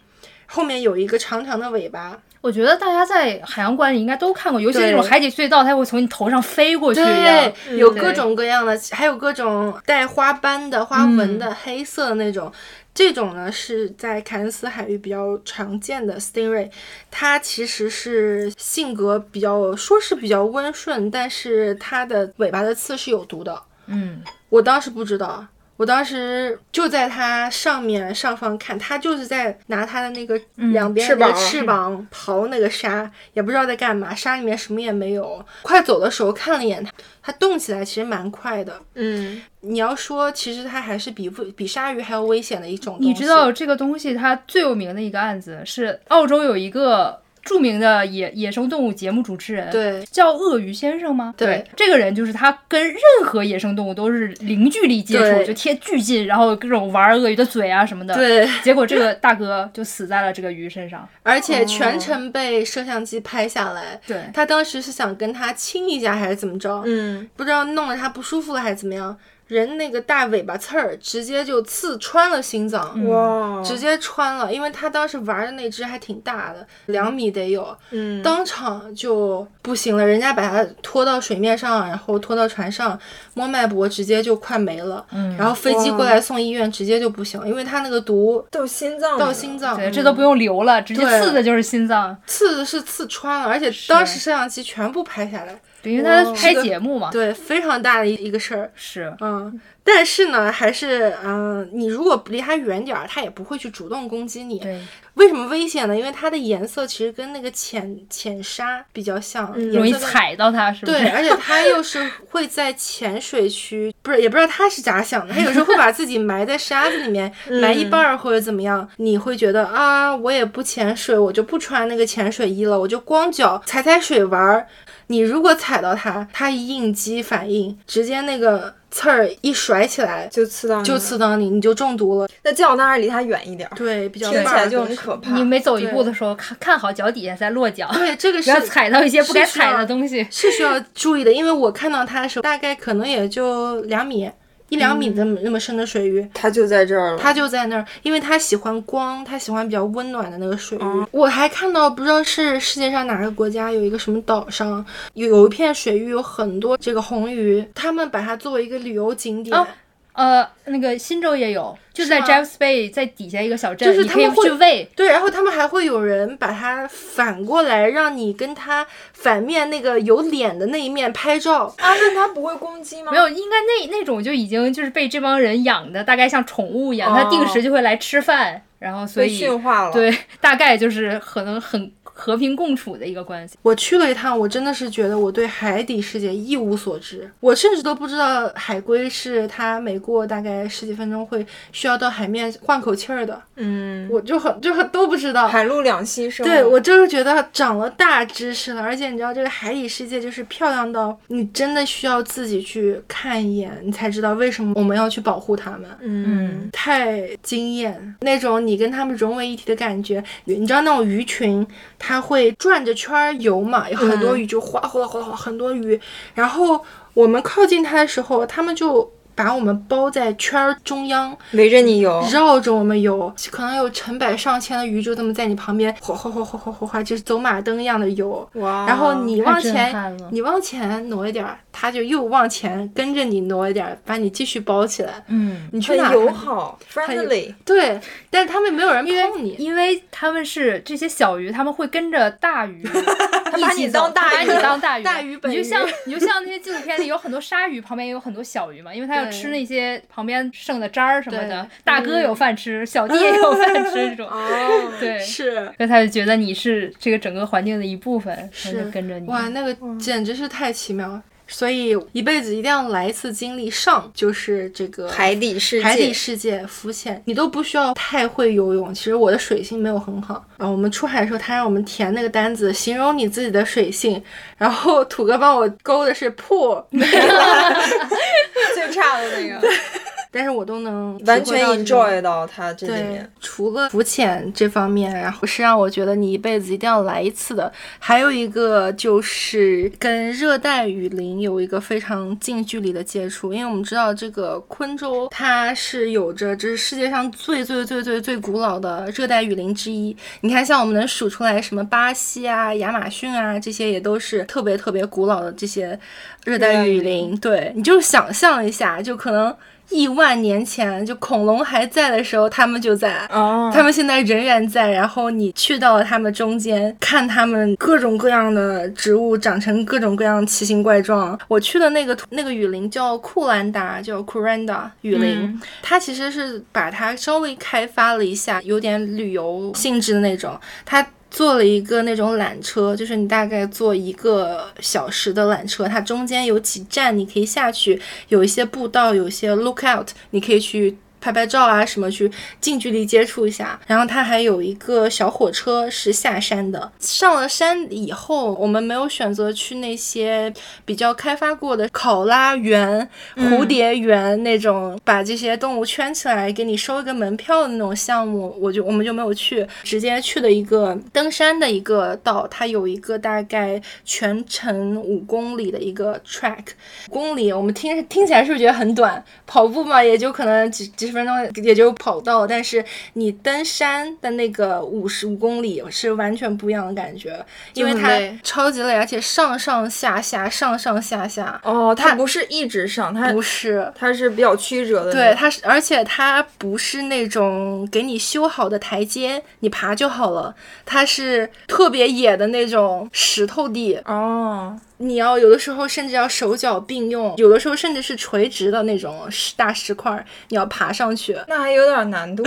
后面有一个长长的尾巴。我觉得大家在海洋馆里应该都看过，尤其那种海底隧道，它会从你头上飞过去一样对。，有各种各样的，还有各种带花斑的、花纹的、黑色的那种。这种呢是在凯恩斯海域比较常见的 stingray，它其实是性格比较说是比较温顺，但是它的尾巴的刺是有毒的。嗯，我当时不知道，我当时就在它上面上方看，它就是在拿它的那个两边的翅膀刨那个沙，也不知道在干嘛，沙里面什么也没有。快走的时候看了一眼它，它动起来其实蛮快的。嗯，你要说，其实它还是比不比鲨鱼还要危险的一种。你知道这个东西它最有名的一个案子是澳洲有一个著名的野野生动物节目主持人，，对叫鳄鱼先生吗？对这个人就是他跟任何野生动物都是零距离接触，就贴巨近，然后各种玩鳄鱼的嘴啊什么的。，对，结果这个大哥就死在了这个鱼身上。而且全程被摄像机拍下来。对，他当时是想跟他亲一下还是怎么着？嗯，不知道弄得他不舒服了还是怎么样。人那个大尾巴刺儿直接就刺穿了心脏，哇，直接穿了，因为他当时玩的那只还挺大的，两米得有，嗯，当场就不行了。人家把他拖到水面上，然后拖到船上摸脉搏，直接就快没了。嗯然后飞机过来送医院，直接就不行，因为他那个毒到心脏到心脏，对，这都不用留了，直接刺的就是心脏。刺的是刺穿了，而且当时摄像机全部拍下来，对，因为他哇拍节目嘛。对，非常大的一一个事儿。是，嗯，但是呢，还是嗯、你如果离它远点儿，它也不会去主动攻击你。对，为什么危险呢？因为它的颜色其实跟那个浅浅沙比较像，嗯容易。踩到它，是不是？对，而且它又是 会在浅水区，不是也不知道它是咋想的，它有时候会把自己埋在沙子里面，埋一半儿或者怎么样，你会觉得啊，我也不潜水，我就不穿那个潜水衣了，我就光脚踩踩水玩儿。你如果踩到它，它一应激反应，直接那个刺儿一甩起来，就刺到你就刺到你，你就中毒了。那最好当然离它远一点儿，对，比较听起来就很可怕。你每走一步的时候，看看好脚底下再落脚，对，这个不是要踩到一些不该踩的东西。是需要注意的，因为我看到它的时候，大概可能也就两米。一两米那么那么深的水域，它就在这儿了。它就在那儿，因为它喜欢光，它喜欢比较温暖的那个水域。我还看到，不知道是世界上哪个国家有一个什么岛上有有一片水域，有很多这个红鱼，他们把它作为一个旅游景点。哦呃，那个新州也有，就在 James Bay 在底下一个小镇，就是可以他们会去喂。对，然后他们还会有人把它反过来，让你跟它反面那个有脸的那一面拍照。啊，那它不会攻击吗？没有，应该那那种就已经就是被这帮人养的，大概像宠物一样，它定时就会来吃饭，然后所以驯化了。，对，大概就是可能很和平共处的一个关系。我去了一趟，我真的是觉得我对海底世界一无所知，我甚至都不知道海龟是它每过大概十几分钟会需要到海面换口气儿的，嗯，我就很就很都不知道。海陆两栖生物。对我就是觉得长了大知识了，而且你知道这个海底世界就是漂亮到你真的需要自己去看一眼，你才知道为什么我们要去保护它们。嗯，太惊艳，那种你跟它们融为一体的感觉。你知道那种鱼群，它会转着圈儿游嘛，有很多鱼就哗哗哗哗，很多鱼。然后我们靠近它的时候，它们就把我们包在圈儿中央，围着你游。绕着我们游，可能有成百上千的鱼就这么在你旁边哗哗哗哗哗哗哗，就是走马灯一样的游。哇！然后你往前，你往前挪一点儿，它就又往前跟着你挪一点儿，把你继续包起来。嗯，你去很友好，friendly。对，但是他们没有人碰你。因为他们是这些小鱼，他们会跟着大鱼，他把你当大鱼把你当大鱼，大鱼本鱼你就像你就像那些纪录片里有很多鲨鱼，旁边也有很多小鱼嘛，因为它要吃那些旁边剩的渣儿什么的。大哥有饭吃，小弟也有饭吃，这种。哦，对，是所以他就觉得你是这个整个环境的一部分，他是就跟着你。哇，那个简直是太奇妙了。所以一辈子一定要来一次经历上，就是这个海底世界。海底世界浮潜，你都不需要太会游泳。其实我的水性没有很好啊。我们出海的时候，他让我们填那个单子，形容你自己的水性，然后土哥帮我勾的是破，最差的那个，但是我都能完全 enjoy 到它这里面。，除了浮潜这方面，然后是让我觉得你一辈子一定要来一次的，还有一个就是跟热带雨林有一个非常近距离的接触，因为我们知道这个昆州它是有着这是世界上最最最最最古老的热带雨林之一。你看，像我们能数出来什么巴西啊、亚马逊啊，这些也都是特别特别古老的这些热带雨林。对，你就想象一下，就可能。亿万年前，就恐龙还在的时候，他们就在。哦，他们现在仍然在，然后你去到了他们中间，看他们各种各样的植物长成各种各样奇形怪状。我去的那个那个雨林叫库兰达，叫 Kuranda 雨林，嗯它其实是把它稍微开发了一下，有点旅游性质的那种。它坐了一个那种缆车，就是你大概坐一个小时的缆车，它中间有几站你可以下去，有一些步道，有一些 lookout，你可以去。拍拍照啊，什么去近距离接触一下，然后它还有一个小火车是下山的。上了山以后，我们没有选择去那些比较开发过的考拉园、蝴蝶园那种，把这些动物圈起来给你收一个门票的那种项目，我就我们就没有去，直接去了一个登山的一个道，它有一个大概全程五公里的一个 track，五公里我们听听起来是不是觉得很短？跑步嘛，也就可能几几十分钟也就跑到了，但是你登山的那个五十五公里是完全不一样的感觉，因为它超级累，而且上上下下，上上下下，哦，它不是一直上，它不是。它是比较曲折的。对，它是，而且它不是那种给你修好的台阶，你爬就好了。它是特别野的那种石头地，哦，你要有的时候甚至要手脚并用，有的时候甚至是垂直的那种石大石块儿，你要爬上去。那还有点难度。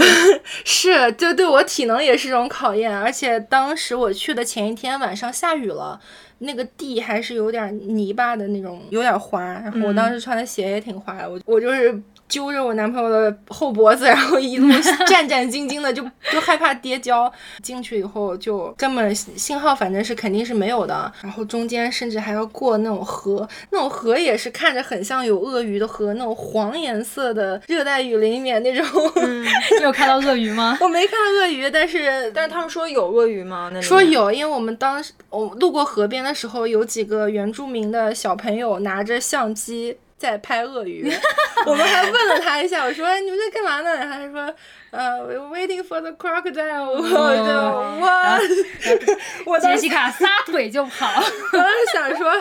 是，就对我体能也是一种考验。而且当时我去的前一天晚上下雨了，那个地还是有点泥巴的那种，有点滑。然后我当时穿的鞋也挺滑的，我我就是。揪着我男朋友的后脖子，然后一路 战战兢兢的，就就害怕跌跤。进去以后就根本信号反正是肯定是没有的，然后中间甚至还要过那种河，那种河也是看着很像有鳄鱼的河，那种黄颜色的热带雨林里面那种。你有看到鳄鱼吗？我没看到鳄鱼，但是但是他们说有鳄鱼吗？那里说有，因为我们当时我路过河边的时候，有几个原住民的小朋友拿着相机在拍鳄鱼，我们还问了他一下，我说你们在干嘛呢？然后他说。呃、e e waiting for the crocodile，我就哇，我杰西卡撒腿就跑，我当时想说，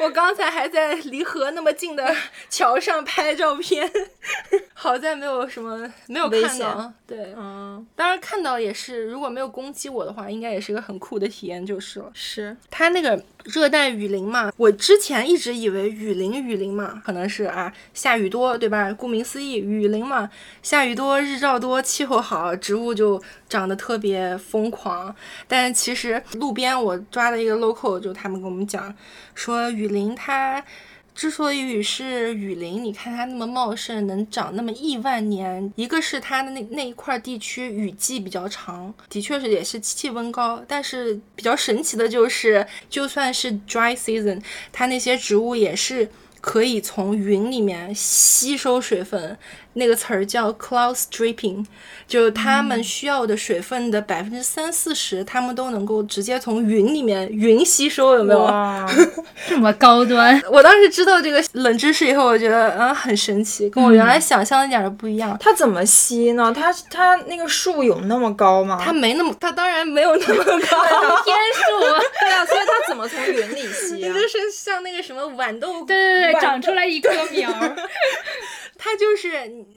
我刚才还在离河那么近的桥上拍照片，好在没有什么没有看到，对，嗯，当然看到也是，如果没有攻击我的话，应该也是一个很酷的体验就是了。是它那个热带雨林嘛，我之前一直以为雨林雨林嘛，可能是啊下雨多，对吧？顾名思义，雨林嘛，下雨多，日照多，气候好，植物就长得特别疯狂。但其实路边我抓了一个 local，就他们跟我们讲说，雨林它。之所以是雨林，你看它那么茂盛，能长那么亿万年，一个是它的那那一块地区雨季比较长，的确是也是气温高，但是比较神奇的就是，就算是 dry season，它那些植物也是可以从云里面吸收水分，那个词儿叫 cloud stripping，就他们需要的水分的百分之三四十，他们都能够直接从云里面云吸收，有没有？哇，这么高端，我当时知道这个冷知识以后，我觉得嗯很神奇，跟我原来想象的一点儿都不一样。它怎么吸呢？它它那个树有那么高吗？它没那么，它当然没有那么高，天数，对啊，所以它怎么从云里吸啊？你这是像那个什么豌豆，对对对，长出来一棵苗儿，它就是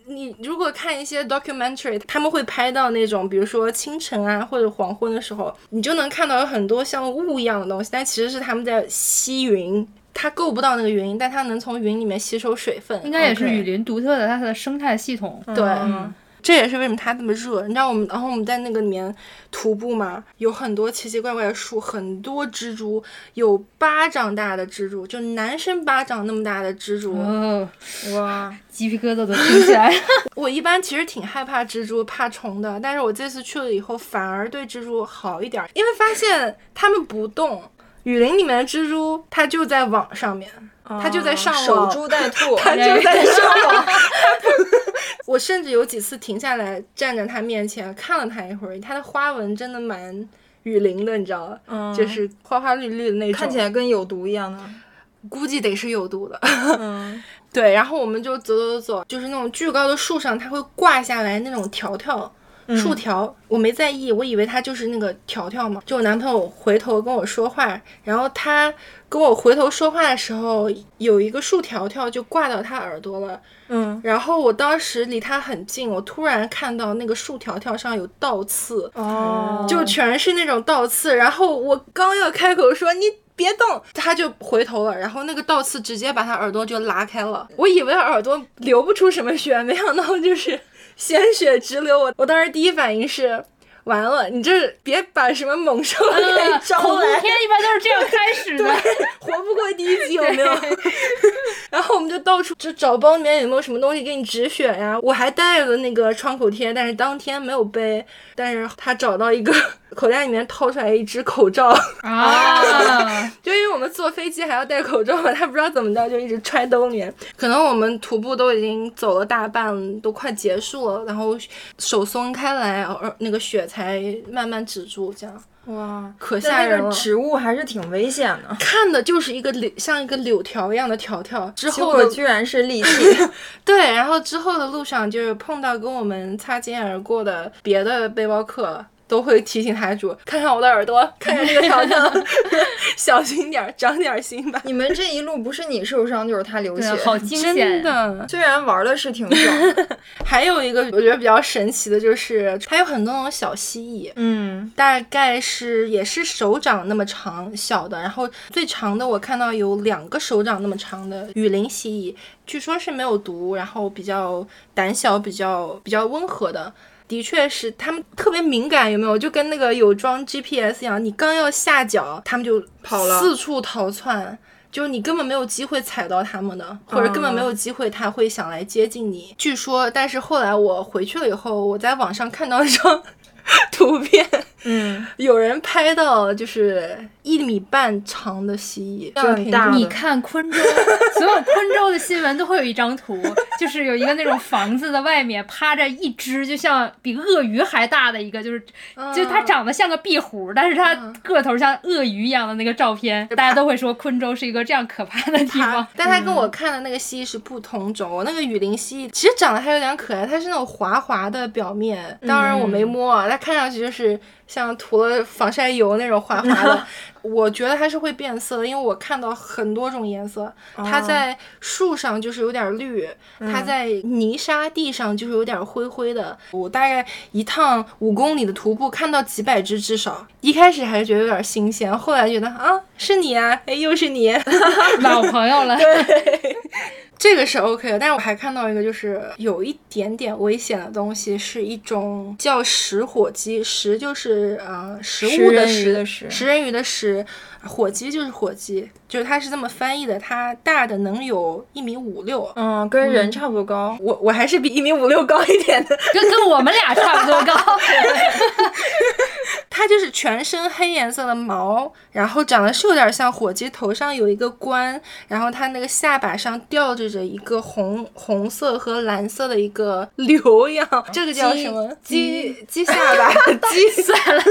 你，如果看一些 documentary，他们会拍到那种，比如说清晨啊或者黄昏的时候，你就能看到有很多像雾一样的东西，但其实是他们在吸云。它够不到那个云，但它能从云里面吸收水分，应该也是雨林独特的它的生态系统。对，嗯这也是为什么它这么热。你知道我们，然后我们在那个里面徒步嘛，有很多奇奇怪怪的树，很多蜘蛛，有巴掌大的蜘蛛，就男生巴掌那么大的蜘蛛。哦，哇，鸡皮疙瘩都听起来。我一般其实挺害怕蜘蛛、怕虫的，但是我这次去了以后，反而对蜘蛛好一点儿，因为发现它们不动。雨林里面的蜘蛛，它就在网上面，它就在上网，守株待兔。他就在 上网。我甚至有几次停下来，站在他面前看了他一会儿，它的花纹真的蛮雨林的，你知道吗？嗯就是花花绿绿的那种，看起来跟有毒一样的。估计得是有毒的。嗯，对，然后我们就走走走走，就是那种巨高的树上，它会挂下来那种条条，竖条，我没在意，我以为他就是那个条条嘛。就我男朋友回头跟我说话，然后他跟我回头说话的时候，有一个竖条条就挂到他耳朵了。嗯，然后我当时离他很近，我突然看到那个竖条条上有倒刺，哦，就全是那种倒刺。然后我刚要开口说你别动，他就回头了，然后那个倒刺直接把他耳朵就拉开了。我以为耳朵流不出什么血，没想到就是鲜血直流。我我当时第一反应是。完了，你这别把什么猛兽给呃招来，恐怖片一般都是这样开始的。活不过第一集有没有？然后我们就到处就找包里面有没有什么东西给你止血呀。我还带了那个创口贴，但是当天没有背。但是他找到一个口袋里面掏出来一只口罩，啊，就因为我们坐飞机还要戴口罩嘛，他不知道怎么着就一直揣兜里面。可能我们徒步都已经走了大半，都快结束了，然后手松开来，而那个雪才慢慢止住，这样哇，可吓人了。植物还是挺危险的，看的就是一个柳，像一个柳条一样的条条。之后的居然是利器。对，然后之后的路上就是碰到跟我们擦肩而过的别的背包客，都会提醒台主看看我的耳朵，看看这个条条，小心点儿，长点儿心吧。你们这一路不是你受伤就是他流血，好惊真险。的，虽然玩的是挺爽，还有一个我觉得比较神奇的就是，它有很多那种小蜥蜴，嗯，大概是也是手掌那么长小的，然后最长的我看到有两个手掌那么长的雨林蜥蜴，据说是没有毒，然后比较胆小，比较比较温和的。的确是，他们特别敏感，有没有？就跟那个有装 GPS 一样，你刚要下脚，他们就跑了四处逃窜。就是你根本没有机会踩到它们的，或者根本没有机会它会想来接近你。据说，但是后来我回去了以后，我在网上看到一张 图片，嗯，有人拍到就是一米半长的蜥蜴，这很大你看昆州，所有昆州的新闻都会有一张图，就是有一个那种房子的外面趴着一只，就像比鳄鱼还大的一个，就是就它长得像个壁虎，但是它个头像鳄鱼一样的那个照片，大家都会说昆州是一个这样可怕的地它方。，但它跟我看的那个蜥蜴是不同种。我那个雨林蜥蜴其实长得还有点可爱，它是那种滑滑的表面，当然我没摸啊，看上去就是像涂了防晒油那种滑滑的。我觉得它是会变色的，因为我看到很多种颜色。它在树上就是有点绿，它在泥沙地上就是有点灰灰的。我大概一趟五公里的徒步看到几百只，至少一开始还是觉得有点新鲜，后来觉得啊是你啊，哎又是你。老朋友了，这个是 OK 的，但是我还看到一个，就是有一点点危险的东西，是一种叫石火鸡，石就是呃食食物的食，的食食人鱼的食，火鸡就是火鸡，就是它是这么翻译的，它大的能有一米五六，嗯，跟人差不多高。我我还是比一米五六高一点的，跟跟我们俩差不多高。它就是全身黑颜色的毛，然后长得是有点像火鸡，头上有一个冠，然后它那个下巴上吊着着一个红红色和蓝色的一个 瘤样，这个叫什么？鸡鸡下巴，鸡 算了，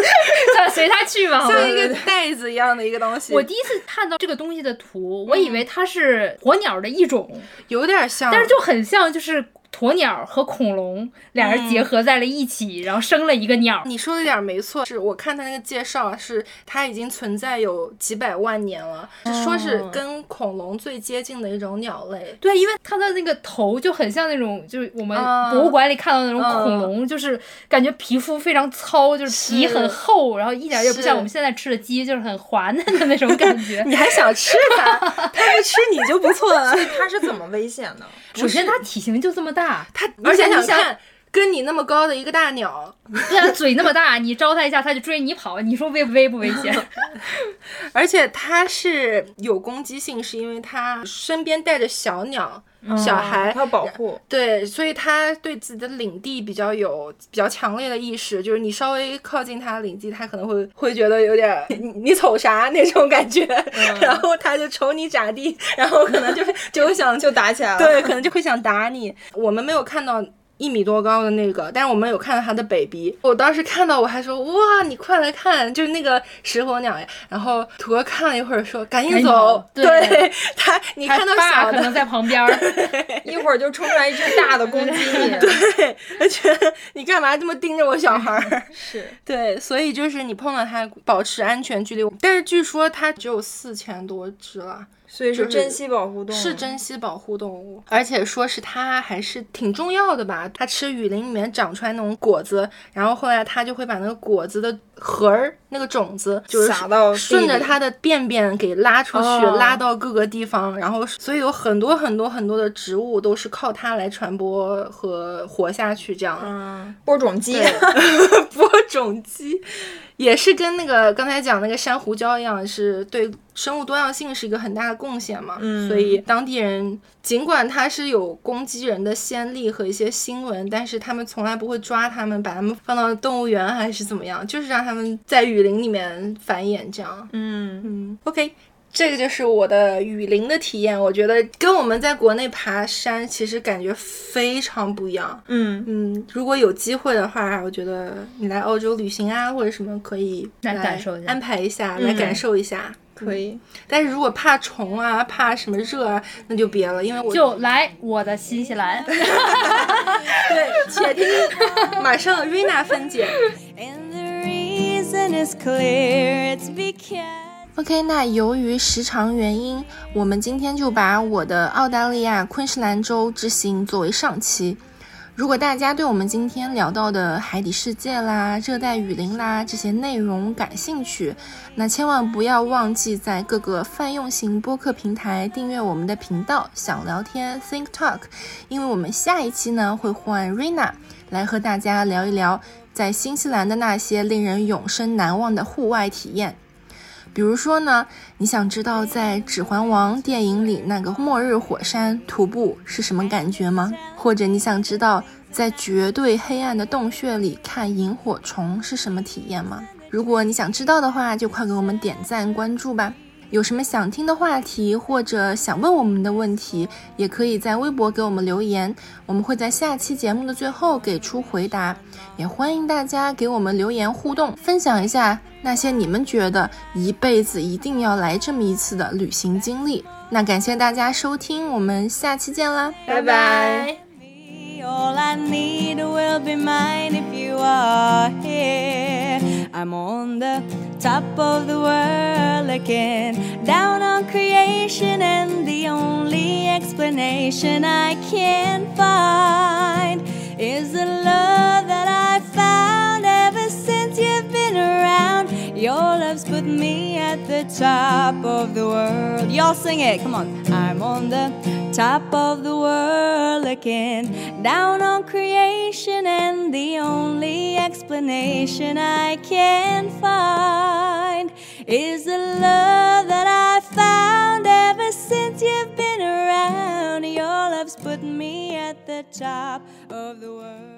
算了，随它去吧。像一个袋子一样的一个东西，我第一次看到这个东西的图，我以为它是火鸟的一种，有点像，但是就很像，就是鸵鸟和恐龙俩人结合在了一起，然后生了一个鸟。你说的有点没错，是我看他那个介绍，是它已经存在有几百万年了，是说是跟恐龙最接近的一种鸟类。对，因为它的那个头就很像那种，就是我们啊博物馆里看到的那种嗯恐龙，就是感觉皮肤非常糙，就是皮很厚，然后一点也不像我们现在吃的鸡，就是很滑嫩的那种感觉。你还想吃它？它不吃你就不错了。它是怎么危险的？首先，它体型就这么大，它，而且你想跟你那么高的一个大鸟，对啊，嘴那么大，你招它一下，它就追你跑，你说危不危不危险？而且它是有攻击性，是因为它身边带着小鸟、小孩他。要保护。对，所以他对自己的领地比较有比较强烈的意识，就是你稍微靠近他的领地，他可能会会觉得有点你你瞅啥那种感觉，然后他就瞅你咋地，然后可能就就想就打起来了。对，可能就会想打你。我们没有看到一米多高的那个，但是我们有看到它的 baby。我当时看到我还说哇，你快来看，就是那个石火鸟呀。然后土哥看了一会儿说赶紧走跑，对他你看到小的可能在旁边，一会儿就冲出来一只大的攻击你。对，而且你干嘛这么盯着我小孩儿？是，对，所以就是你碰到它，保持安全距离。但是据说它只有四千多只了，所以是珍稀保护动物。是珍稀保护动物，而且说是它还是挺重要的吧。它吃雨林里面长出来那种果子，然后后来它就会把那个果子的核儿、那个种子，就是撒到顺着它的便便给拉出去，哦拉到各个地方。然后所以有很多很多很多的植物都是靠它来传播和活下去，这样。嗯，播种机。播种机，也是跟那个刚才讲那个珊瑚礁一样，是对生物多样性是一个很大的贡献嘛。嗯所以当地人尽管它是有攻击人的先例和一些新闻，但是他们从来不会抓他们，把他们放到动物园还是怎么样，就是让他们在雨林里面繁衍这样。嗯，嗯，OK。这个就是我的雨林的体验，我觉得跟我们在国内爬山其实感觉非常不一样。嗯，嗯，如果有机会的话，我觉得你来澳洲旅行啊，或者什么可以来感受一下安排一下，嗯来感受一下。可以。但是如果怕虫啊，怕什么热啊，那就别了，因为我就来我的新西兰。对，且听 马上瑞娜分解。And the reason is clear, it's because. OK，那由于时长原因，我们今天就把我的澳大利亚昆士兰州之行作为上期。如果大家对我们今天聊到的海底世界啦、热带雨林啦这些内容感兴趣，那千万不要忘记在各个泛用型播客平台订阅我们的频道“想聊天 Think Talk”，因为我们下一期呢会换 Rina 来和大家聊一聊在新西兰的那些令人永生难忘的户外体验。比如说呢，你想知道在《指环王》电影里那个末日火山徒步是什么感觉吗？或者你想知道在绝对黑暗的洞穴里看萤火虫是什么体验吗？如果你想知道的话，就快给我们点赞关注吧。有什么想听的话题或者想问我们的问题，也可以在微博给我们留言，我们会在下期节目的最后给出回答。也欢迎大家给我们留言互动，分享一下那些你们觉得一辈子一定要来这么一次的旅行经历。那感谢大家收听，我们下期见啦，拜拜。All I need will be mine if you are here. I'm on the top of the world looking down on creation, and the only explanation I can find is the love that I found ever since you've been around. Your love's put me at the top of the world. Y'all sing it, come on. I'm on the top of the world looking down on creation, and the only explanation I can find is the love that I found ever since you've been around. Your love's put me at the top of the world.